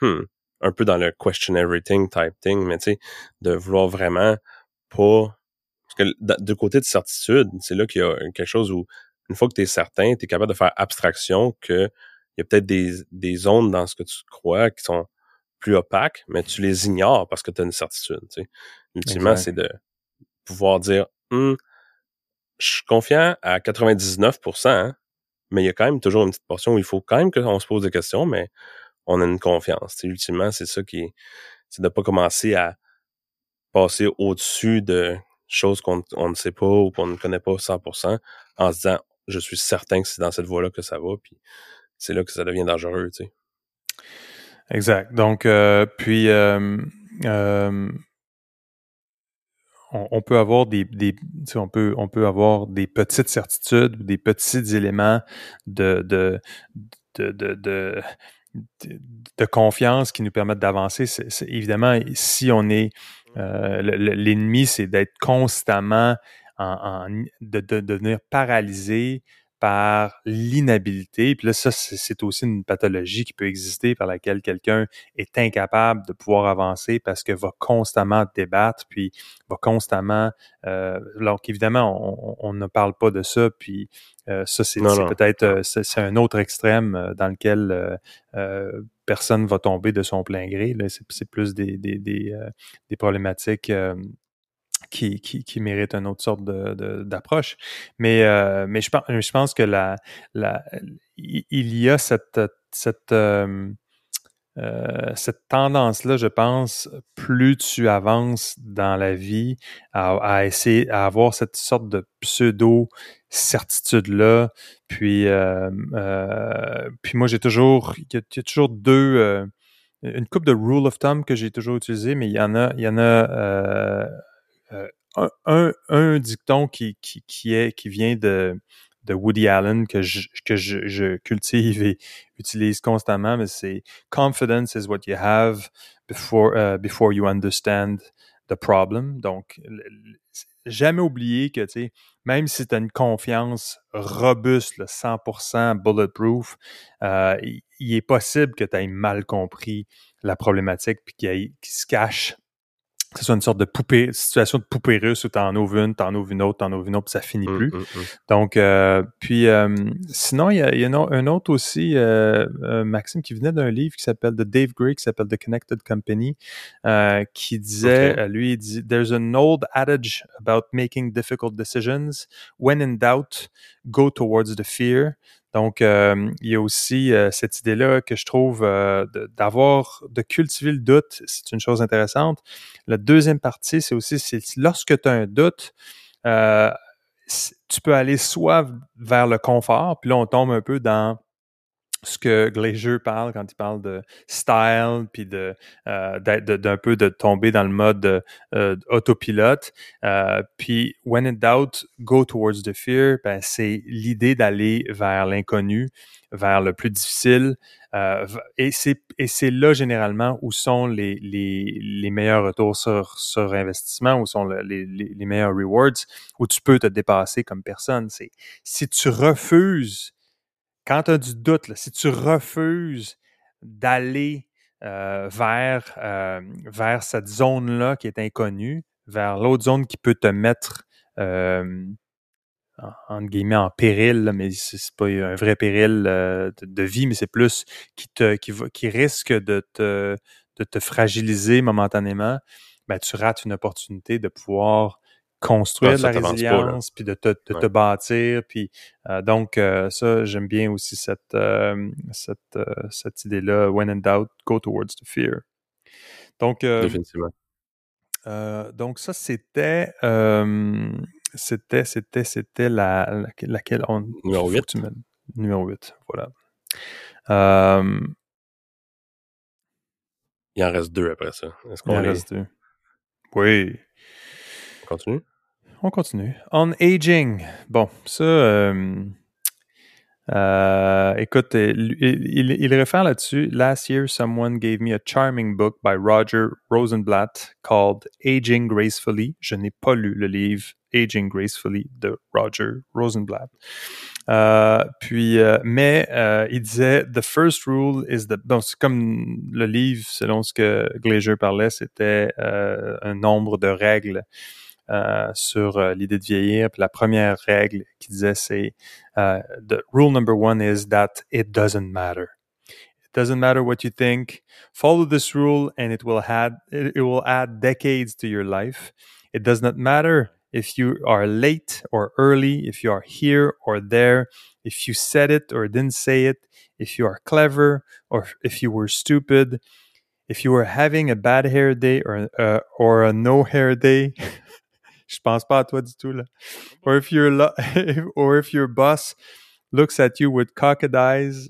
hmm, un peu dans le question everything type thing, mais tu sais, de vouloir vraiment pas. Parce que du côté de certitude, c'est là qu'il y a quelque chose où, une fois que tu es certain, tu es capable de faire abstraction que il y a peut-être des, des zones dans ce que tu crois qui sont plus opaques, mais tu les ignores parce que tu as une certitude. Tu sais. Ultimement, c'est de pouvoir dire hum, je suis confiant à 99%, hein, mais il y a quand même toujours une petite portion où il faut quand même qu'on se pose des questions, mais on a une confiance. Tu sais, ultimement, c'est ça qui c'est de pas commencer à passer au-dessus de choses qu'on ne sait pas ou qu'on ne connaît pas 100% en se disant je suis certain que c'est dans cette voie-là que ça va. Puis c'est là que ça devient dangereux, tu sais. Exact. Donc, euh, puis, euh, euh, on, peut avoir des, des petites certitudes, des petits éléments de, de, de, confiance qui nous permettent d'avancer. Évidemment, si on est l'ennemi, c'est d'être constamment en, de, devenir paralysé par l'inhabilité. Puis là, ça, c'est aussi une pathologie qui peut exister par laquelle quelqu'un est incapable de pouvoir avancer parce que va constamment débattre, puis va constamment... Euh, donc, évidemment, on, ne parle pas de ça, puis euh, ça, c'est peut-être... Euh, c'est un autre extrême euh, dans lequel personne va tomber de son plein gré. C'est plus des, des, des, des problématiques qui, qui, qui mérite une autre sorte d'approche. De, mais, euh, mais je, pense, je pense que la, la, il y a cette, cette, euh, euh, cette tendance-là, je pense, plus tu avances dans la vie à, essayer à avoir cette sorte de pseudo certitude-là. Puis, puis moi, j'ai toujours, il y, a toujours deux, une coupe de rule of thumb que j'ai toujours utilisé, mais il y en a, il y en a un, un, dicton qui, qui, qui, est, qui vient de, de Woody Allen que je, que je, je cultive et utilise constamment, mais c'est confidence is what you have before, uh, before you understand the problem. Donc, jamais oublier que, tu sais, même si tu as une confiance robuste, 100% bulletproof, euh, il, est possible que tu aies mal compris la problématique puis qu'il se cache que ce soit une sorte de poupée, situation de poupée russe où t'en ouvres une, t'en ouvres une autre, t'en ouvres une autre, puis ça finit mmh, plus. Mmh, mmh. Donc, euh, puis euh, sinon, il y a, y a un autre aussi, euh, euh, Maxime, qui venait d'un livre qui s'appelle de Dave Gray, qui s'appelle The Connected Company, euh, qui disait, lui, il dit, There's an old adage about making difficult decisions. When in doubt, go towards the fear. Donc, euh, il y a aussi euh, cette idée-là que je trouve euh, d'avoir, de, cultiver le doute, c'est une chose intéressante. La deuxième partie, c'est aussi, lorsque tu as un doute, tu peux aller soit vers le confort, puis là, on tombe un peu dans ce que Glacier parle quand il parle de style, puis de euh, d'un peu de tomber dans le mode euh, autopilote. Euh, puis when in doubt, go towards the fear. Ben, c'est l'idée d'aller vers l'inconnu, vers le plus difficile. Euh, et c'est et c'est là généralement où sont les, les, les meilleurs retours sur, sur investissement, où sont les, les, les meilleurs rewards, où tu peux te dépasser comme personne. C'est si tu refuses quand tu as du doute, si tu refuses d'aller euh, vers, euh, vers cette zone-là qui est inconnue, vers l'autre zone qui peut te mettre euh, en, guillemets en péril, mais c'est pas un vrai péril de, vie, mais c'est plus qui risque de te, de te fragiliser momentanément, ben, tu rates une opportunité de pouvoir construire de la résilience, puis de te, de te bâtir. Puis euh, donc, euh, ça, j'aime bien aussi cette, euh, cette, cette idée-là. When in doubt, go towards the fear. Donc, Définitivement. donc ça, c'était c'était, c'était, c'était la, laquelle on. Numéro 8. numéro 8, voilà. Il en reste deux après ça. Est-ce qu'on Il en reste deux. Oui continue? On continue. On aging. Bon, ça, euh, euh, écoute, il, il, réfère là-dessus. Last year, someone gave me a charming book by Roger Rosenblatt called Aging Gracefully. Je n'ai pas lu le livre Aging Gracefully de Roger Rosenblatt. Euh, puis, mais il disait The first rule is the. Bon, comme le livre, selon ce que Glazier parlait, c'était un nombre de règles euh, sur euh, l'idée de vieillir. Puis la première règle qui disait c'est uh, the rule number one is that it doesn't matter. It doesn't matter what you think. Follow this rule, and it will add it, it will add decades to your life. It does not matter if you are late or early, if you are here or there, if you said it or didn't say it, if you are clever or if you were stupid, if you were having a bad hair day or uh, or a no hair day, Je pense pas à toi du tout, là. Or if your, or if your boss looks at you with cockeyed eyes,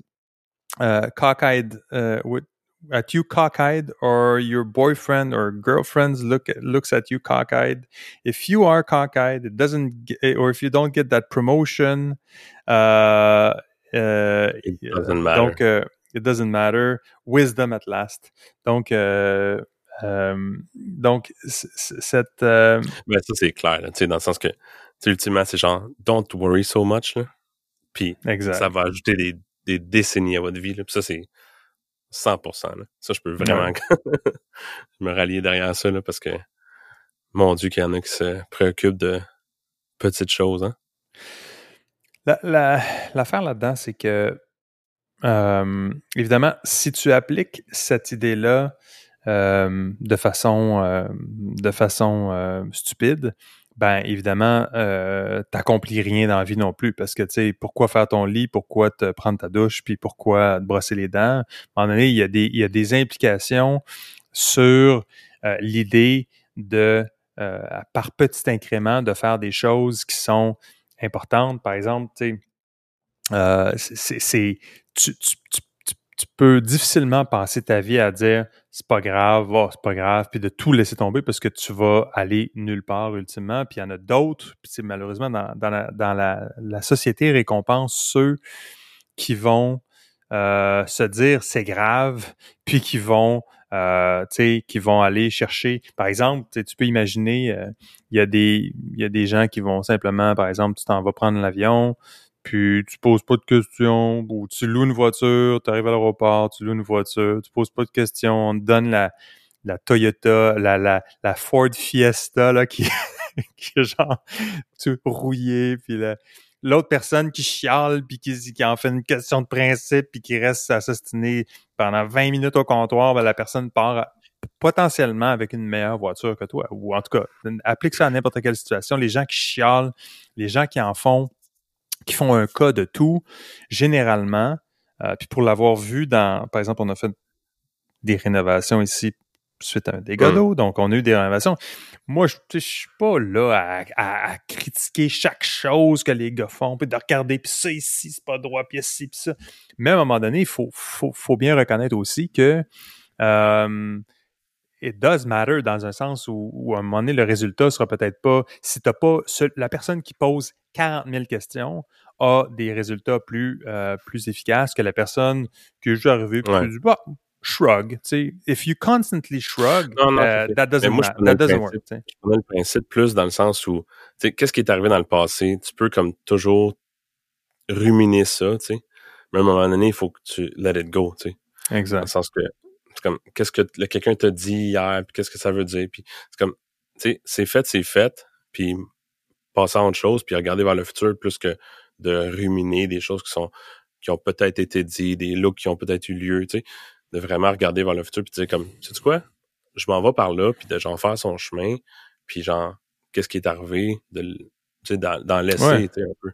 uh, cockeyed, uh, with, at you cockeyed, or your boyfriend or girlfriend look looks at you cockeyed. If you are cockeyed, it doesn't, get, or if you don't get that promotion, uh, uh it doesn't matter. Donc, uh, it doesn't matter. Wisdom at last. Donc, uh, Euh, donc, cette. Euh... Ben, ça, c'est clair, là, dans le sens que, ultimement, c'est genre, don't worry so much, là. Puis, ça va ajouter des, des, décennies à votre vie, là. Puis ça, c'est 100%, là. Ça, je peux vraiment me rallier derrière ça, là, parce que, mon Dieu, qu'il y en a qui se préoccupent de petites choses, hein. L'affaire la, là-dedans, c'est que, euh, évidemment, si tu appliques cette idée-là euh, de façon, euh, euh, stupide, ben évidemment, euh, t'accomplis rien dans la vie non plus. Parce que, tu sais, pourquoi faire ton lit, pourquoi te prendre ta douche, puis pourquoi te brosser les dents? À un moment donné, il y a des, implications sur l'idée de, par petit incrément, de faire des choses qui sont importantes. Par exemple, tu, tu tu peux difficilement passer ta vie à dire c'est pas grave, oh, c'est pas grave, puis de tout laisser tomber parce que tu vas aller nulle part ultimement. Puis il y en a d'autres, puis malheureusement dans, dans, la, dans la, la, société récompense ceux qui vont euh, se dire c'est grave, puis qui vont euh, qui vont aller chercher. Par exemple, tu peux imaginer, euh, il y a des y a des gens qui vont simplement, par exemple, tu t'en vas prendre l'avion, puis tu poses pas de questions, ou tu loues une voiture, tu arrives à l'aéroport, tu loues une voiture, tu poses pas de questions, on te donne la, la Toyota, la, la, la Ford Fiesta là, qui, qui est genre tu rouillé, puis l'autre personne qui chiale, puis qui, qui en fait une question de principe, puis qui reste assassiné pendant 20 minutes au comptoir, ben, la personne part potentiellement avec une meilleure voiture que toi. Ou en tout cas, applique ça à n'importe quelle situation. Les gens qui chialent, les gens qui en font qui font un cas de tout, généralement, euh, puis pour l'avoir vu dans, par exemple, on a fait des rénovations ici suite à un dégât d'eau, donc on a eu des rénovations. Moi, je, je suis pas là à, critiquer chaque chose que les gars font, puis de regarder, puis ça ici, c'est pas droit, puis ici, puis ça. Mais à un moment donné, il faut, faut, faut bien reconnaître aussi que euh, it does matter dans un sens où, à un moment donné, le résultat sera peut-être pas, si t'as pas, la personne qui pose 40 000 questions a des résultats plus, euh, plus efficaces que la personne qui est juste arrivée et qui dit bah, shrug. Tu sais, if you constantly shrug, non, non, uh, that doesn't, moi, that doesn't work. Je le principe plus dans le sens où, qu'est-ce qui est arrivé dans le passé? Tu peux comme toujours ruminer ça, tu sais. Mais à un moment donné, il faut que tu let it go, tu sais. Exact. Dans le sens que, comme, qu'est-ce que quelqu'un t'a dit hier, puis qu'est-ce que ça veut dire, puis c'est comme, tu sais, c'est fait, c'est fait, puis passer à autre chose, puis regarder vers le futur plus que de ruminer des choses qui sont qui ont peut-être été dites, des looks qui ont peut-être eu lieu, tu sais, de vraiment regarder vers le futur puis dire comme, sais tu quoi, je m'en vais par là, puis de genre faire son chemin, puis genre, qu'est-ce qui est arrivé, de, tu sais, d'en laisser, un peu.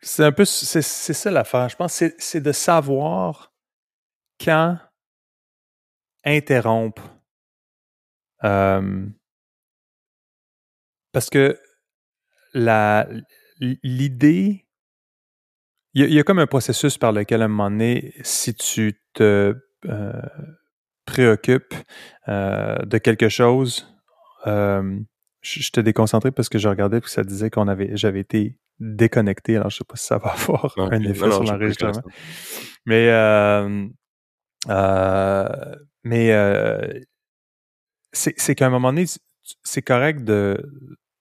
C'est un peu, c'est ça l'affaire. Je pense c'est de savoir quand interrompre. Euh, parce que la l'idée il y, a comme un processus par lequel, à un moment donné, si tu te euh, préoccupes euh, de quelque chose, je, t'ai déconcentré parce que je regardais que ça disait qu'on avait, j'avais été déconnecté. Alors, je sais pas si ça va avoir un effet sur l'enregistrement. Mais, mais c'est qu'à un moment donné, c'est correct de,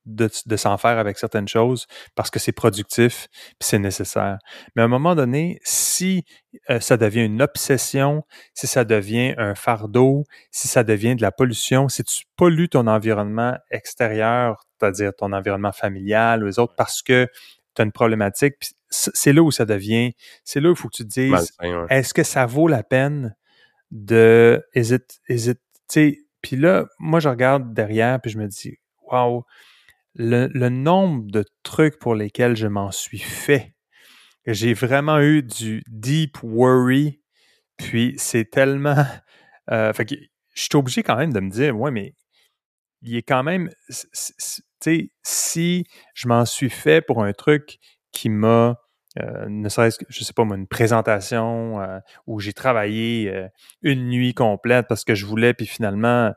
de, de s'en faire avec certaines choses parce que c'est productif puis c'est nécessaire. Mais à un moment donné, si euh, ça devient une obsession, si ça devient un fardeau, si ça devient de la pollution, si tu pollues ton environnement extérieur, c'est-à-dire ton environnement familial ou les autres, parce que tu as une problématique, c'est là où ça devient, c'est là où il faut que tu te dises, est-ce que ça vaut la peine de, is it, is it, tu sais, puis là, moi, je regarde derrière, puis je me dis, wow, le, nombre de trucs pour lesquels je m'en suis fait. J'ai vraiment eu du deep worry, puis c'est tellement... Euh, fait que je suis obligé quand même de me dire, ouais, mais il est quand même... Tu sais, si je m'en suis fait pour un truc qui m'a... Euh, ne serait-ce que, je sais pas moi, une présentation euh, où j'ai travaillé euh, une nuit complète parce que je voulais, puis finalement,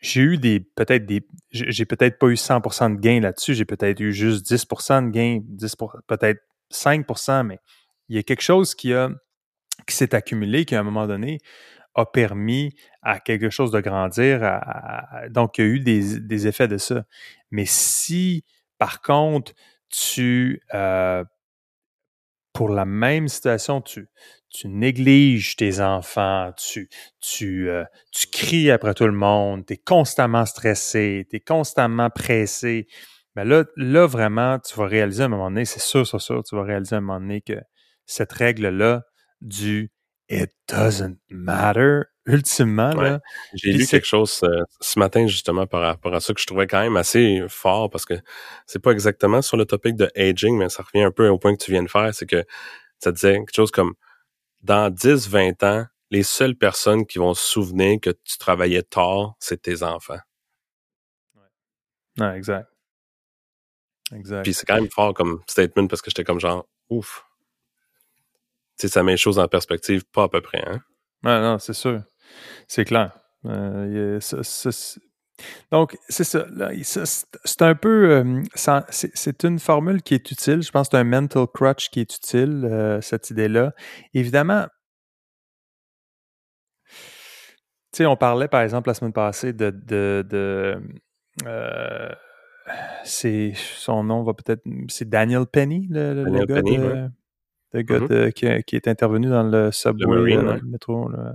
j'ai eu des peut-être des j'ai peut-être pas eu 100% de gain là-dessus, j'ai peut-être eu juste 10% de gain, 10 peut-être 5%, mais il y a quelque chose qui s'est accumulé qui à un moment donné a permis à quelque chose de grandir. donc, il y a eu des, des, effets de ça. Mais si, par contre, tu, euh, pour la même situation, tu, tu négliges tes enfants, tu, euh, cries après tout le monde, tu es constamment stressé, tu es constamment pressé. Mais là, là, vraiment, tu vas réaliser à un moment donné, c'est sûr, c'est sûr, tu vas réaliser à un moment donné que cette règle-là du It doesn't matter ultimement. J'ai lu quelque chose euh, ce matin justement par rapport à ça que je trouvais quand même assez fort parce que c'est pas exactement sur le topic de aging, mais ça revient un peu au point que tu viens de faire, c'est que ça disait quelque chose comme dans 10, 20 ans, les seules personnes qui vont se souvenir que tu travaillais tard, c'est tes enfants. Ouais. exact. Exact. Puis c'est quand même fort comme statement parce que j'étais comme genre, ouf. Tu sais, ça met les choses en perspective, pas à peu près, hein? Ouais, non, c'est sûr. C'est clair. Euh, donc, c'est ça. C'est un peu. Euh, c'est une formule qui est utile. Je pense que c'est un mental crutch qui est utile, euh, cette idée-là. Évidemment, tu sais, on parlait, par exemple, la semaine passée de. de, c'est son nom va peut-être. C'est Daniel Penny, le, le gars, de, le gars mm-hmm. qui, est intervenu dans le subway, dans le métro. Là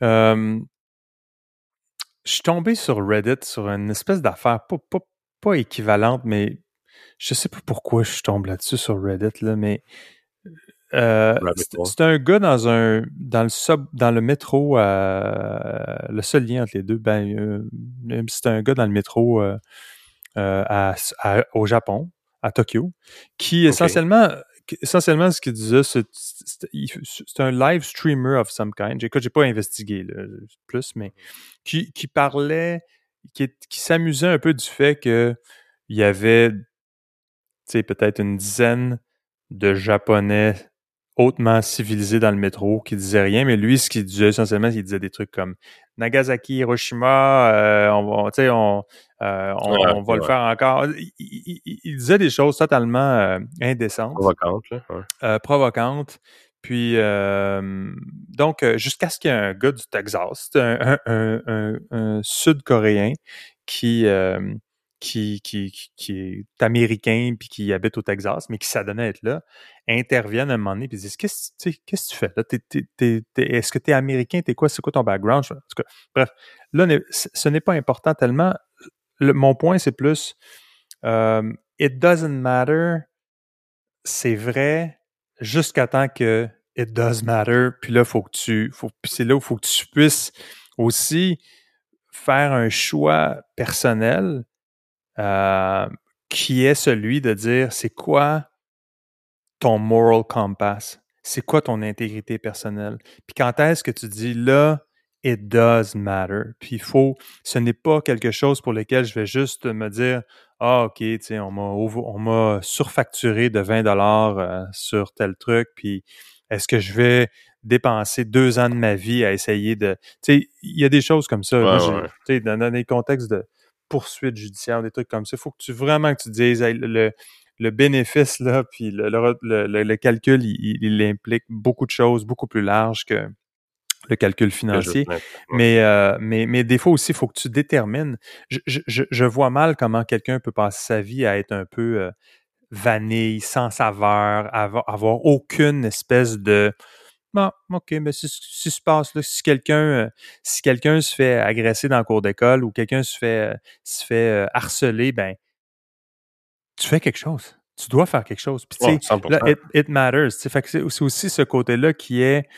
je suis tombé sur Reddit sur une espèce d'affaire pas, pas, pas, équivalente, mais je sais pas pourquoi je suis tombé là-dessus sur Reddit, là, mais euh, c'est un gars dans un dans le sub dans le métro euh, le seul lien entre les deux ben euh, c'est un gars dans le métro à, au Japon à Tokyo qui essentiellement essentiellement, ce qu'il disait, c'est un live streamer of some kind. Écoute, j'ai pas investigué plus, mais qui, qui parlait, qui, qui s'amusait un peu du fait que il y avait, tu sais, peut-être une dizaine de Japonais hautement civilisés dans le métro qui disaient rien, mais lui, ce qu'il disait essentiellement, il disait des trucs comme Nagasaki, Hiroshima, euh, on euh, on, va le faire encore. Il, disait des choses totalement euh, indécentes. Provocantes. Là, provocantes. Puis, donc, jusqu'à ce qu'il y ait un gars du Texas, un, un, un, un Sud-Coréen qui, qui, qui, qui, est américain puis qui habite au Texas, mais qui s'adonnait à être là, interviennent à un moment donné et disent Qu'est-ce que tu fais là? Est-ce que tu es américain? T'es quoi? C'est quoi ton background? Bref, là, ce n'est pas important tellement. mon point, c'est plus euh, It doesn't matter. C'est vrai jusqu'à temps que it does matter. Puis là, faut que tu. Faut, c'est là où il faut que tu puisses aussi faire un choix personnel euh, qui est celui de dire c'est quoi ton moral compass, c'est quoi ton intégrité personnelle? Puis quand est-ce que tu dis là, it does matter? Puis il faut, ce n'est pas quelque chose pour lequel je vais juste me dire ah ok, tu sais, on m'a on m'a surfacturé de 20 dollars euh, sur tel truc, puis est-ce que je vais dépenser deux ans de ma vie à essayer de, tu sais, il y a des choses comme ça. Tu sais, dans des contextes de poursuites judiciaires, des trucs comme ça. Il faut que tu vraiment que tu dises le, le bénéfice, là, puis le, le, calcul, il, implique beaucoup de choses, beaucoup plus larges que le calcul financier. Mais, euh, mais, mais des fois aussi, il faut que tu détermines. Je, je, je vois mal comment quelqu'un peut passer sa vie à être un peu euh, vanille, sans saveur, avoir, avoir aucune espèce de Bon, OK, mais si, si se passe là, si quelqu'un euh, si quelqu'un se fait agresser dans le cours d'école ou quelqu'un se fait euh, se fait euh, harceler, ben tu fais quelque chose. Tu dois faire quelque chose. Puis tu sais, là, it, matters. C'est aussi ce côté-là qui est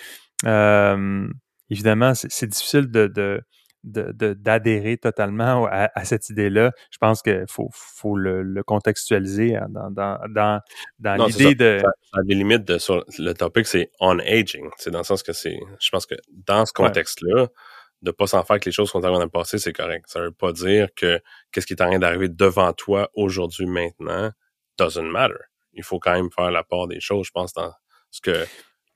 évidemment, c'est difficile de, de d'adhérer totalement à, cette idée-là. Je pense qu'il faut, faut le, contextualiser hein, dans, dans, dans, dans l'idée de... A des limites de, sur le topic, c'est on aging. C'est dans le sens que c'est... Je pense que dans ce contexte-là, de pas s'en faire que les choses arrivées dans le passé, c'est correct. Ça veut pas dire que qu'est-ce qui est en train d'arriver devant toi aujourd'hui, maintenant, doesn't matter. Il faut quand même faire la part des choses, je pense, dans ce que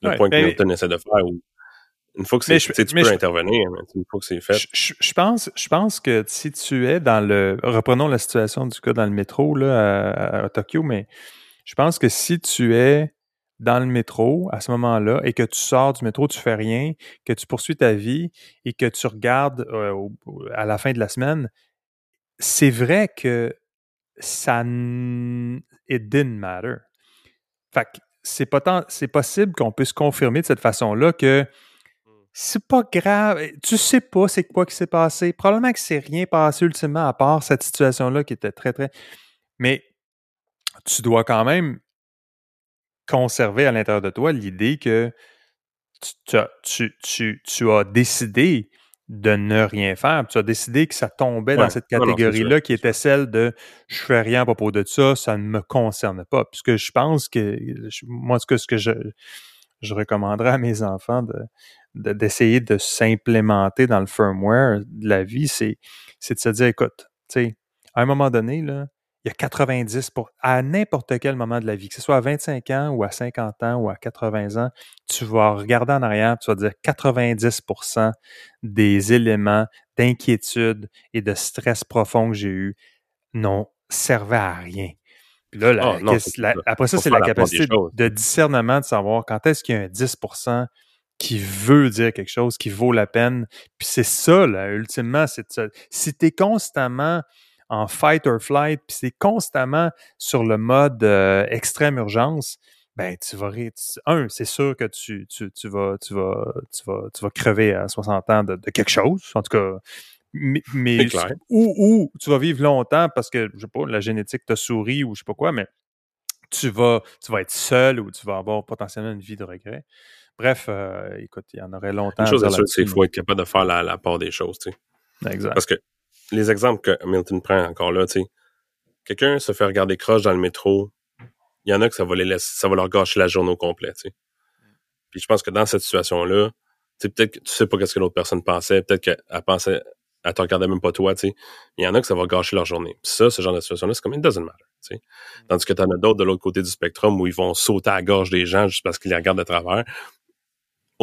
le point que ben Milton essaie de faire, ou une fois que c'est, tu peux intervenir, mais une fois que c'est fait. Je, pense, je pense que si tu es dans le, reprenons la situation du cas dans le métro là à, Tokyo, mais je pense que si tu es dans le métro à ce moment-là et que tu sors du métro, tu fais rien, que tu poursuis ta vie et que tu regardes euh, à la fin de la semaine, c'est vrai que ça it didn't matter. Fait c'est possible qu'on puisse confirmer de cette façon-là que c'est pas grave. Tu sais pas c'est quoi qui s'est passé. Probablement que c'est rien passé ultimement à part cette situation-là qui était très, très. Mais tu dois quand même conserver à l'intérieur de toi l'idée que tu, tu, tu, tu as décidé de ne rien faire. Tu as décidé que ça tombait dans cette catégorie-là qui était celle de je fais rien à propos de ça, ça ne me concerne pas. Puisque je pense que moi, ce que, ce que je, je recommanderais à mes enfants de d'essayer de, s'implémenter dans le firmware de la vie, c'est, c'est de se dire, écoute, tu sais, à un moment donné, là, il y a 90 pour, à n'importe quel moment de la vie, que ce soit à 25 ans ou à 50 ans ou à 80 ans, tu vas regarder en arrière, tu vas dire 90% des éléments d'inquiétude et de stress profond que j'ai eu n'ont servi à rien. Puis là, ah, après ça, c'est la capacité de discernement de savoir quand est-ce qu'il y a un 10 qui veut dire quelque chose, qui vaut la peine. Puis c'est ça, là, ultimement, c'est ça. Si tu es constamment en fight or flight, puis c'est constamment sur le mode euh, extrême urgence, ben tu vas un, c'est sûr que tu, tu, tu, vas tu vas tu vas tu vas crever à 60 ans de, quelque chose, en tout cas mais, ou, ou tu vas vivre longtemps parce que je sais pas la génétique t'a souri ou je sais pas quoi, mais tu vas tu vas être seul ou tu vas avoir potentiellement une vie de regret. Bref, euh, écoute, il y en aurait longtemps. Une chose c'est qu'il faut être capable de faire la, part des choses, tu sais. Exact. Parce que les exemples que Milton prend encore là, tu sais, quelqu'un se fait regarder croche dans le métro, il y en a que ça va les laisser, ça va leur gâcher la journée au complet, tu sais. Puis je pense que dans cette situation-là, tu sais, peut-être que tu sais pas qu'est-ce que l'autre personne pensait, peut-être qu'elle pensait, elle te regardait même pas toi, tu sais. Il y en a que ça va gâcher leur journée. Puis ça, ce genre de situation-là, c'est comme it doesn't matter, tu sais. Tandis que t'en as d'autres de l'autre côté du spectrum où ils vont sauter à la gorge des gens juste parce qu'ils les regardent de travers.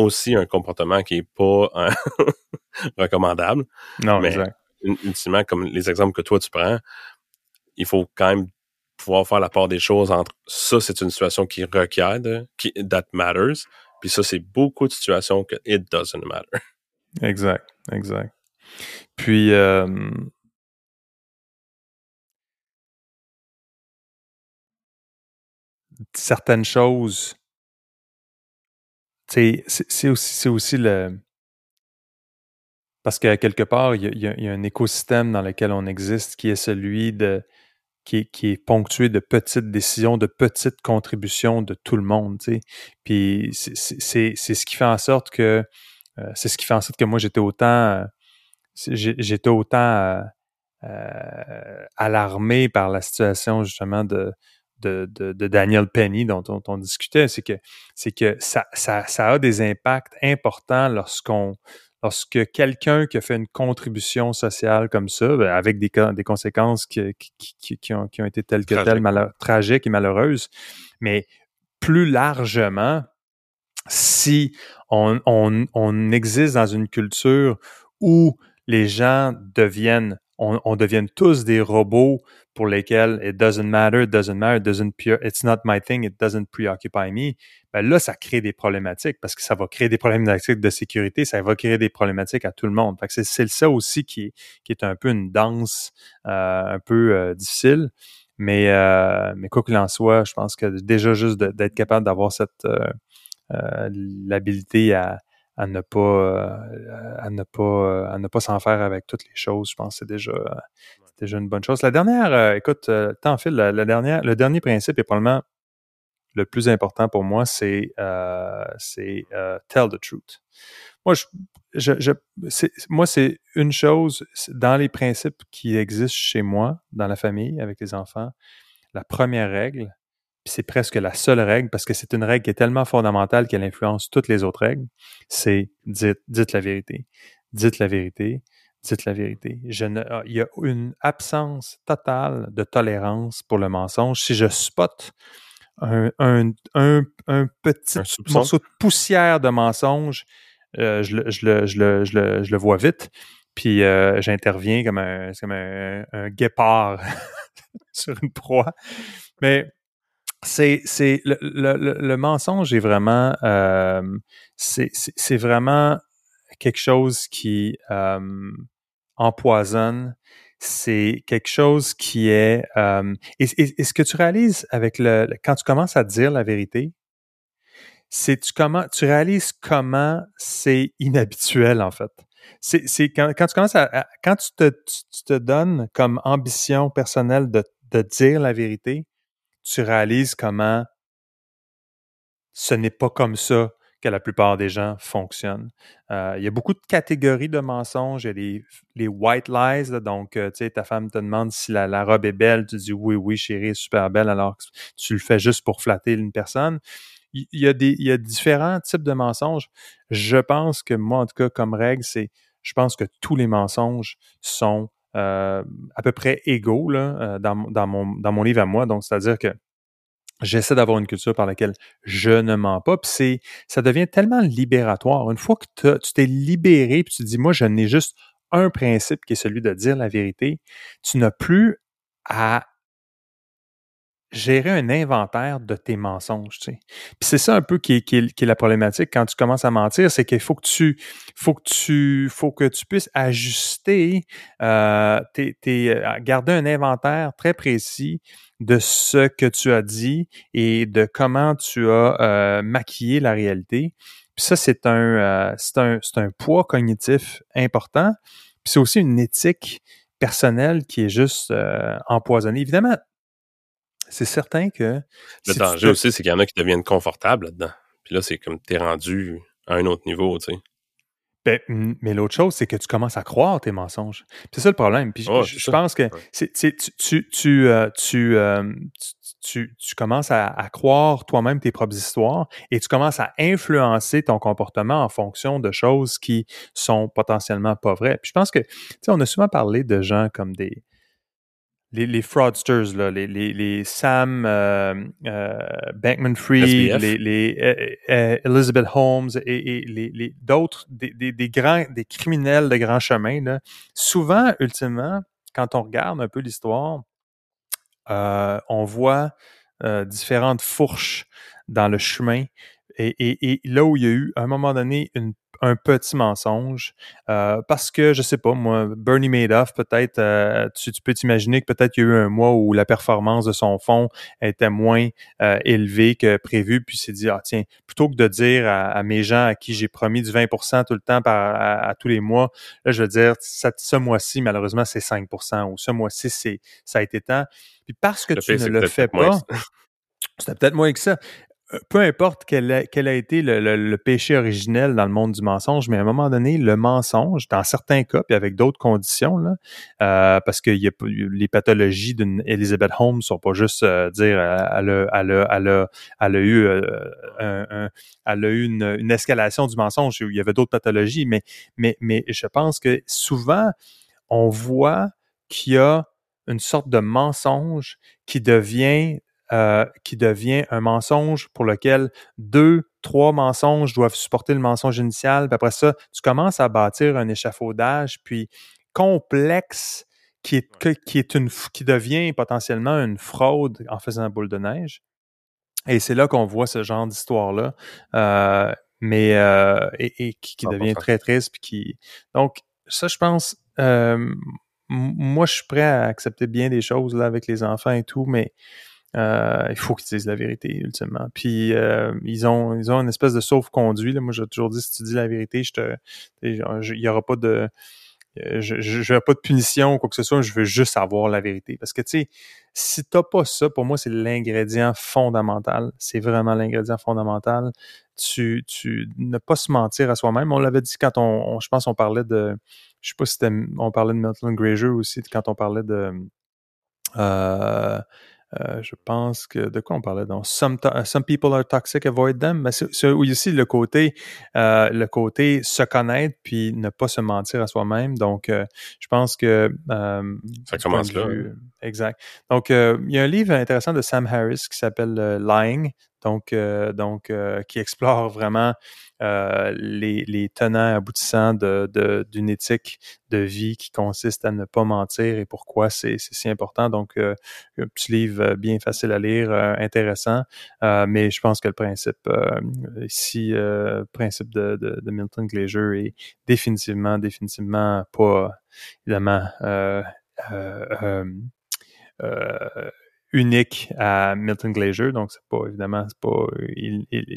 Aussi un comportement qui est pas hein, recommandable. Non, mais exact ultimement, comme les exemples que toi tu prends, il faut quand même pouvoir faire la part des choses entre ça, c'est une situation qui requiert de, qui, that matters, puis ça, c'est beaucoup de situations que it doesn't matter. Exact, exact. Puis, euh, certaines choses, c'est aussi, le, parce qu'à quelque part, il y, a, un écosystème dans lequel on existe qui est celui de qui est, ponctué de petites décisions, de petites contributions de tout le monde. Tu sais. Puis c'est ce qui fait en sorte que euh, c'est ce qui fait en sorte que moi j'étais autant j'étais autant euh, alarmé par la situation justement de de, de, Daniel Penny dont, on discutait, c'est que c'est que ça, ça, ça a des impacts importants lorsqu'on lorsque quelqu'un qui a fait une contribution sociale comme ça, ben, avec des, des conséquences qui, qui, qui, ont, qui, ont, été telles que telles, tragiques et malheureuses, mais plus largement, si on, on, on, existe dans une culture où les gens deviennent, on, on devienne tous des robots pour lesquels it doesn't matter, it doesn't matter, it doesn't it's not my thing, it doesn't preoccupy me, ben là, ça crée des problématiques parce que ça va créer des problématiques de sécurité, ça va créer des problématiques à tout le monde. C'est ça aussi qui, qui est un peu une danse euh, un peu euh, difficile. Mais, euh, mais quoi qu'il en soit, je pense que déjà juste d'être capable d'avoir cette l'habilité à, à ne pas à ne pas à ne pas s'en faire avec toutes les choses, je pense que c'est déjà déjà une bonne chose. La dernière, euh, écoute, euh, tant fil, la, dernière, le dernier principe est probablement le plus important pour moi, c'est euh, c'est tell the truth. Moi, je, moi, c'est une chose dans les principes qui existent chez moi, dans la famille, avec les enfants. La première règle, c'est presque la seule règle parce que c'est une règle qui est tellement fondamentale qu'elle influence toutes les autres règles, c'est dites, dites la vérité. Dites la vérité dites la vérité. Je ne, ah, il y a une absence totale de tolérance pour le mensonge. Si je spot un, un, un, un petit morceau de poussière de mensonge, euh, je, le, je, le, je, le, je, le, je le vois vite, puis euh, j'interviens comme un, comme un, un guépard sur une proie. Mais c'est c'est le, le, le, mensonge est vraiment euh, c'est vraiment quelque chose qui euh, empoisonne. C'est quelque chose qui est... Euh, et, ce que tu réalises avec le... Quand tu commences à dire la vérité, c'est tu comment tu réalises comment c'est inhabituel en fait. C'est quand, quand tu commences à, quand tu te, tu, te donnes comme ambition personnelle de, de dire la vérité, tu réalises comment ce n'est pas comme ça que la plupart des gens fonctionnent. Euh, il y a beaucoup de catégories de mensonges. Il y a les, white lies, donc euh, tu sais, ta femme te demande si la, robe est belle, tu dis oui, oui, chérie, super belle, alors que tu le fais juste pour flatter une personne. Il y, a des, il y a différents types de mensonges. Je pense que moi, en tout cas, comme règle, c'est je pense que tous les mensonges sont euh, à peu près égaux là, dans, dans, mon, dans mon livre à moi. Donc, c'est-à-dire que j'essaie d'avoir une culture par laquelle je ne mens pas. Puis c'est, ça devient tellement libératoire. Une fois que tu t'es libéré, puis tu dis, moi, je n'ai juste un principe qui est celui de dire la vérité, tu n'as plus à gérer un inventaire de tes mensonges. Tu sais. Puis c'est ça un peu qui est, qui, est, la problématique quand tu commences à mentir, c'est qu'il faut que tu faut que tu faut que tu puisses ajuster, euh, tes, euh, garder un inventaire très précis de ce que tu as dit et de comment tu as euh, maquillé la réalité. Puis ça, c'est un, euh, c'est un, c'est un poids cognitif important. Puis c'est aussi une éthique personnelle qui est juste euh, empoisonnée. Évidemment, c'est certain que... Le danger aussi, c'est qu'il y en a qui deviennent confortables là-dedans. Puis là, c'est comme t'es rendu à un autre niveau, tu sais. Ben, mais l'autre chose, c'est que tu commences à croire tes mensonges. C'est ça le problème. Puis je, pense que tu, tu, tu, euh, euh, tu, tu, commences à, croire toi-même tes propres histoires et tu commences à influencer ton comportement en fonction de choses qui sont potentiellement pas vraies. Puis je pense que, tu sais, on a souvent parlé de gens comme des, les, les, fraudsters, là, les, les, les Sam euh, euh, Bankman-Fried, les, les euh, euh, Elizabeth Holmes et, et les, d'autres, des, des, des, grands, des criminels de grand chemin, là, souvent, ultimement, quand on regarde un peu l'histoire, euh, on voit différentes fourches dans le chemin et, et, et, là où il y a eu, à un moment donné, une un petit mensonge euh, parce que, je sais pas, moi, Bernie Madoff, peut-être, euh, tu, peux t'imaginer que peut-être il y a eu un mois où la performance de son fonds était moins euh, élevée que prévu, puis il s'est dit, ah tiens, plutôt que de dire à, mes gens à qui j'ai promis du 20% tout le temps par, à, tous les mois, là, je veux dire, ce mois-ci, malheureusement, c'est 5% ou ce mois-ci, c'est ça a été tant. Puis parce que tu ne le fais pas, c'était peut-être moins que ça peu importe quel a, été le, péché originel dans le monde du mensonge, mais à un moment donné, le mensonge, dans certains cas, puis avec d'autres conditions, euh, parce que les pathologies d'une Elizabeth Holmes sont pas juste euh, dire euh, elle a eu une, escalation du mensonge. Il y avait d'autres pathologies, mais je pense que souvent, on voit qu'il y a une sorte de mensonge qui devient euh, qui devient un mensonge pour lequel deux, trois mensonges doivent supporter le mensonge initial. Puis après ça, tu commences à bâtir un échafaudage, puis complexe, qui est, qui est une, qui devient potentiellement une fraude en faisant boule de neige. Et c'est là qu'on voit ce genre d'histoire-là, euh, mais euh, et, qui, devient très triste. Puis qui... Donc, ça, je pense, moi, je suis prêt à accepter bien des choses là avec les enfants et tout, mais euh, il faut qu'ils disent la vérité, ultimement. Puis euh, ils ont ils ont une espèce de sauf-conduit. Moi, j'ai toujours dit si tu dis la vérité, je te il y aura pas de je, veux pas de punition ou quoi que ce soit, je veux juste avoir la vérité. Parce que, tu sais, si t'as pas ça, pour moi, c'est l'ingrédient fondamental. C'est vraiment l'ingrédient fondamental. Tu, tu, ne pas se mentir à soi-même. On l'avait dit quand on, je pense, on parlait de, je sais pas si on parlait de Milton Granger aussi, quand on parlait de, euh, euh, je pense que de quoi on parlait donc? Some, some people are toxic, avoid them. Mais c'est aussi le côté euh, le côté se connaître puis ne pas se mentir à soi-même. Donc, euh, je pense que ça commence là. Exact. Donc, il y a un livre intéressant de Sam Harris qui s'appelle Lying. Donc, donc qui explore vraiment euh, les, les, tenants aboutissants d'une de, éthique de vie qui consiste à ne pas mentir et pourquoi c'est si important. Donc, euh, un petit livre euh, bien facile à lire, intéressant, mais je pense que le principe ici, le principe de, de, Milton Glaser est définitivement, définitivement pas, évidemment, euh, unique à Milton Glaser, donc c'est pas évidemment c'est pas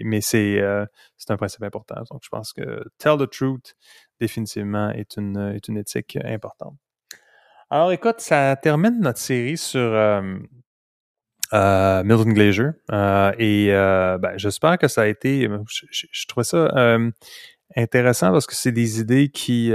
mais c'est euh, c'est un principe important. Donc je pense que tell the truth définitivement est une est une éthique importante. Alors écoute, ça termine notre série sur euh, Milton Glacier. et ben, j'espère que ça a été. Je, je trouvais ça intéressant parce que c'est des idées qui.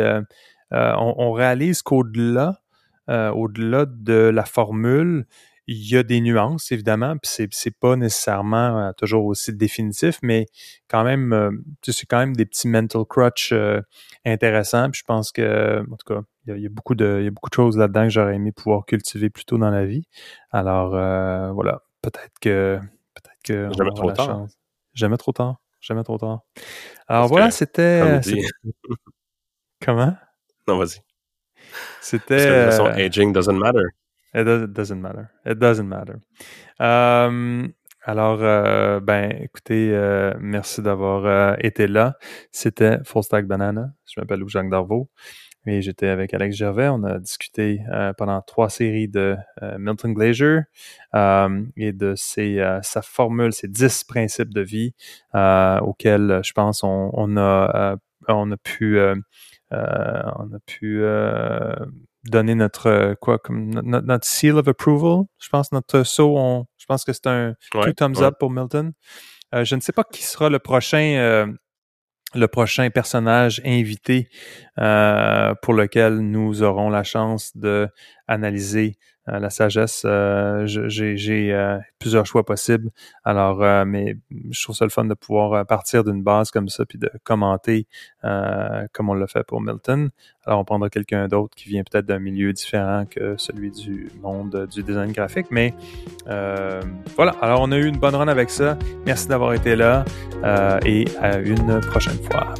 On, réalise qu'au-delà, au-delà de la formule, il y a des nuances, évidemment, puis c'est, c'est pas nécessairement euh, toujours aussi définitif, mais quand même, euh, c'est quand même des petits mental crutch euh, intéressants. Puis je pense que, en tout cas, il y, a, beaucoup de, il y a beaucoup de choses là-dedans que j'aurais aimé pouvoir cultiver plus tôt dans la vie. Alors voilà, peut-être que, peut-être que jamais trop tard. Jamais trop tard. Jamais trop tard. Alors voilà, c'était. Comment? Non, vas-y. C'était. Parce que de aging doesn't matter. It, doesn't matter. It doesn't matter. Euh, alors, euh, ben, écoutez, euh, merci d'avoir été là. C'était Full Stack Banana. Je m'appelle Jacques Darvaux et j'étais avec Alex Gervais. On a discuté pendant trois séries de Milton Glacier et de ses, sa formule, ses dix principes de vie auxquels, je pense, on, on a, on a pu, on a pu donner notre euh, quoi comme notre, seal of approval. Je pense notre saut, on, je pense que c'est un two thumbs up pour Milton. Euh, je ne sais pas qui sera le prochain euh, le prochain personnage invité pour lequel nous aurons la chance de analyser euh, la sagesse, euh, j'ai euh, plusieurs choix possibles. Alors, mais je trouve ça le fun de pouvoir partir d'une base comme ça puis de commenter comme on l'a fait pour Milton. Alors, on prendra quelqu'un d'autre qui vient peut-être d'un milieu différent que celui du monde du design graphique. Mais voilà. Alors, on a eu une bonne run avec ça. Merci d'avoir été là et à une prochaine fois.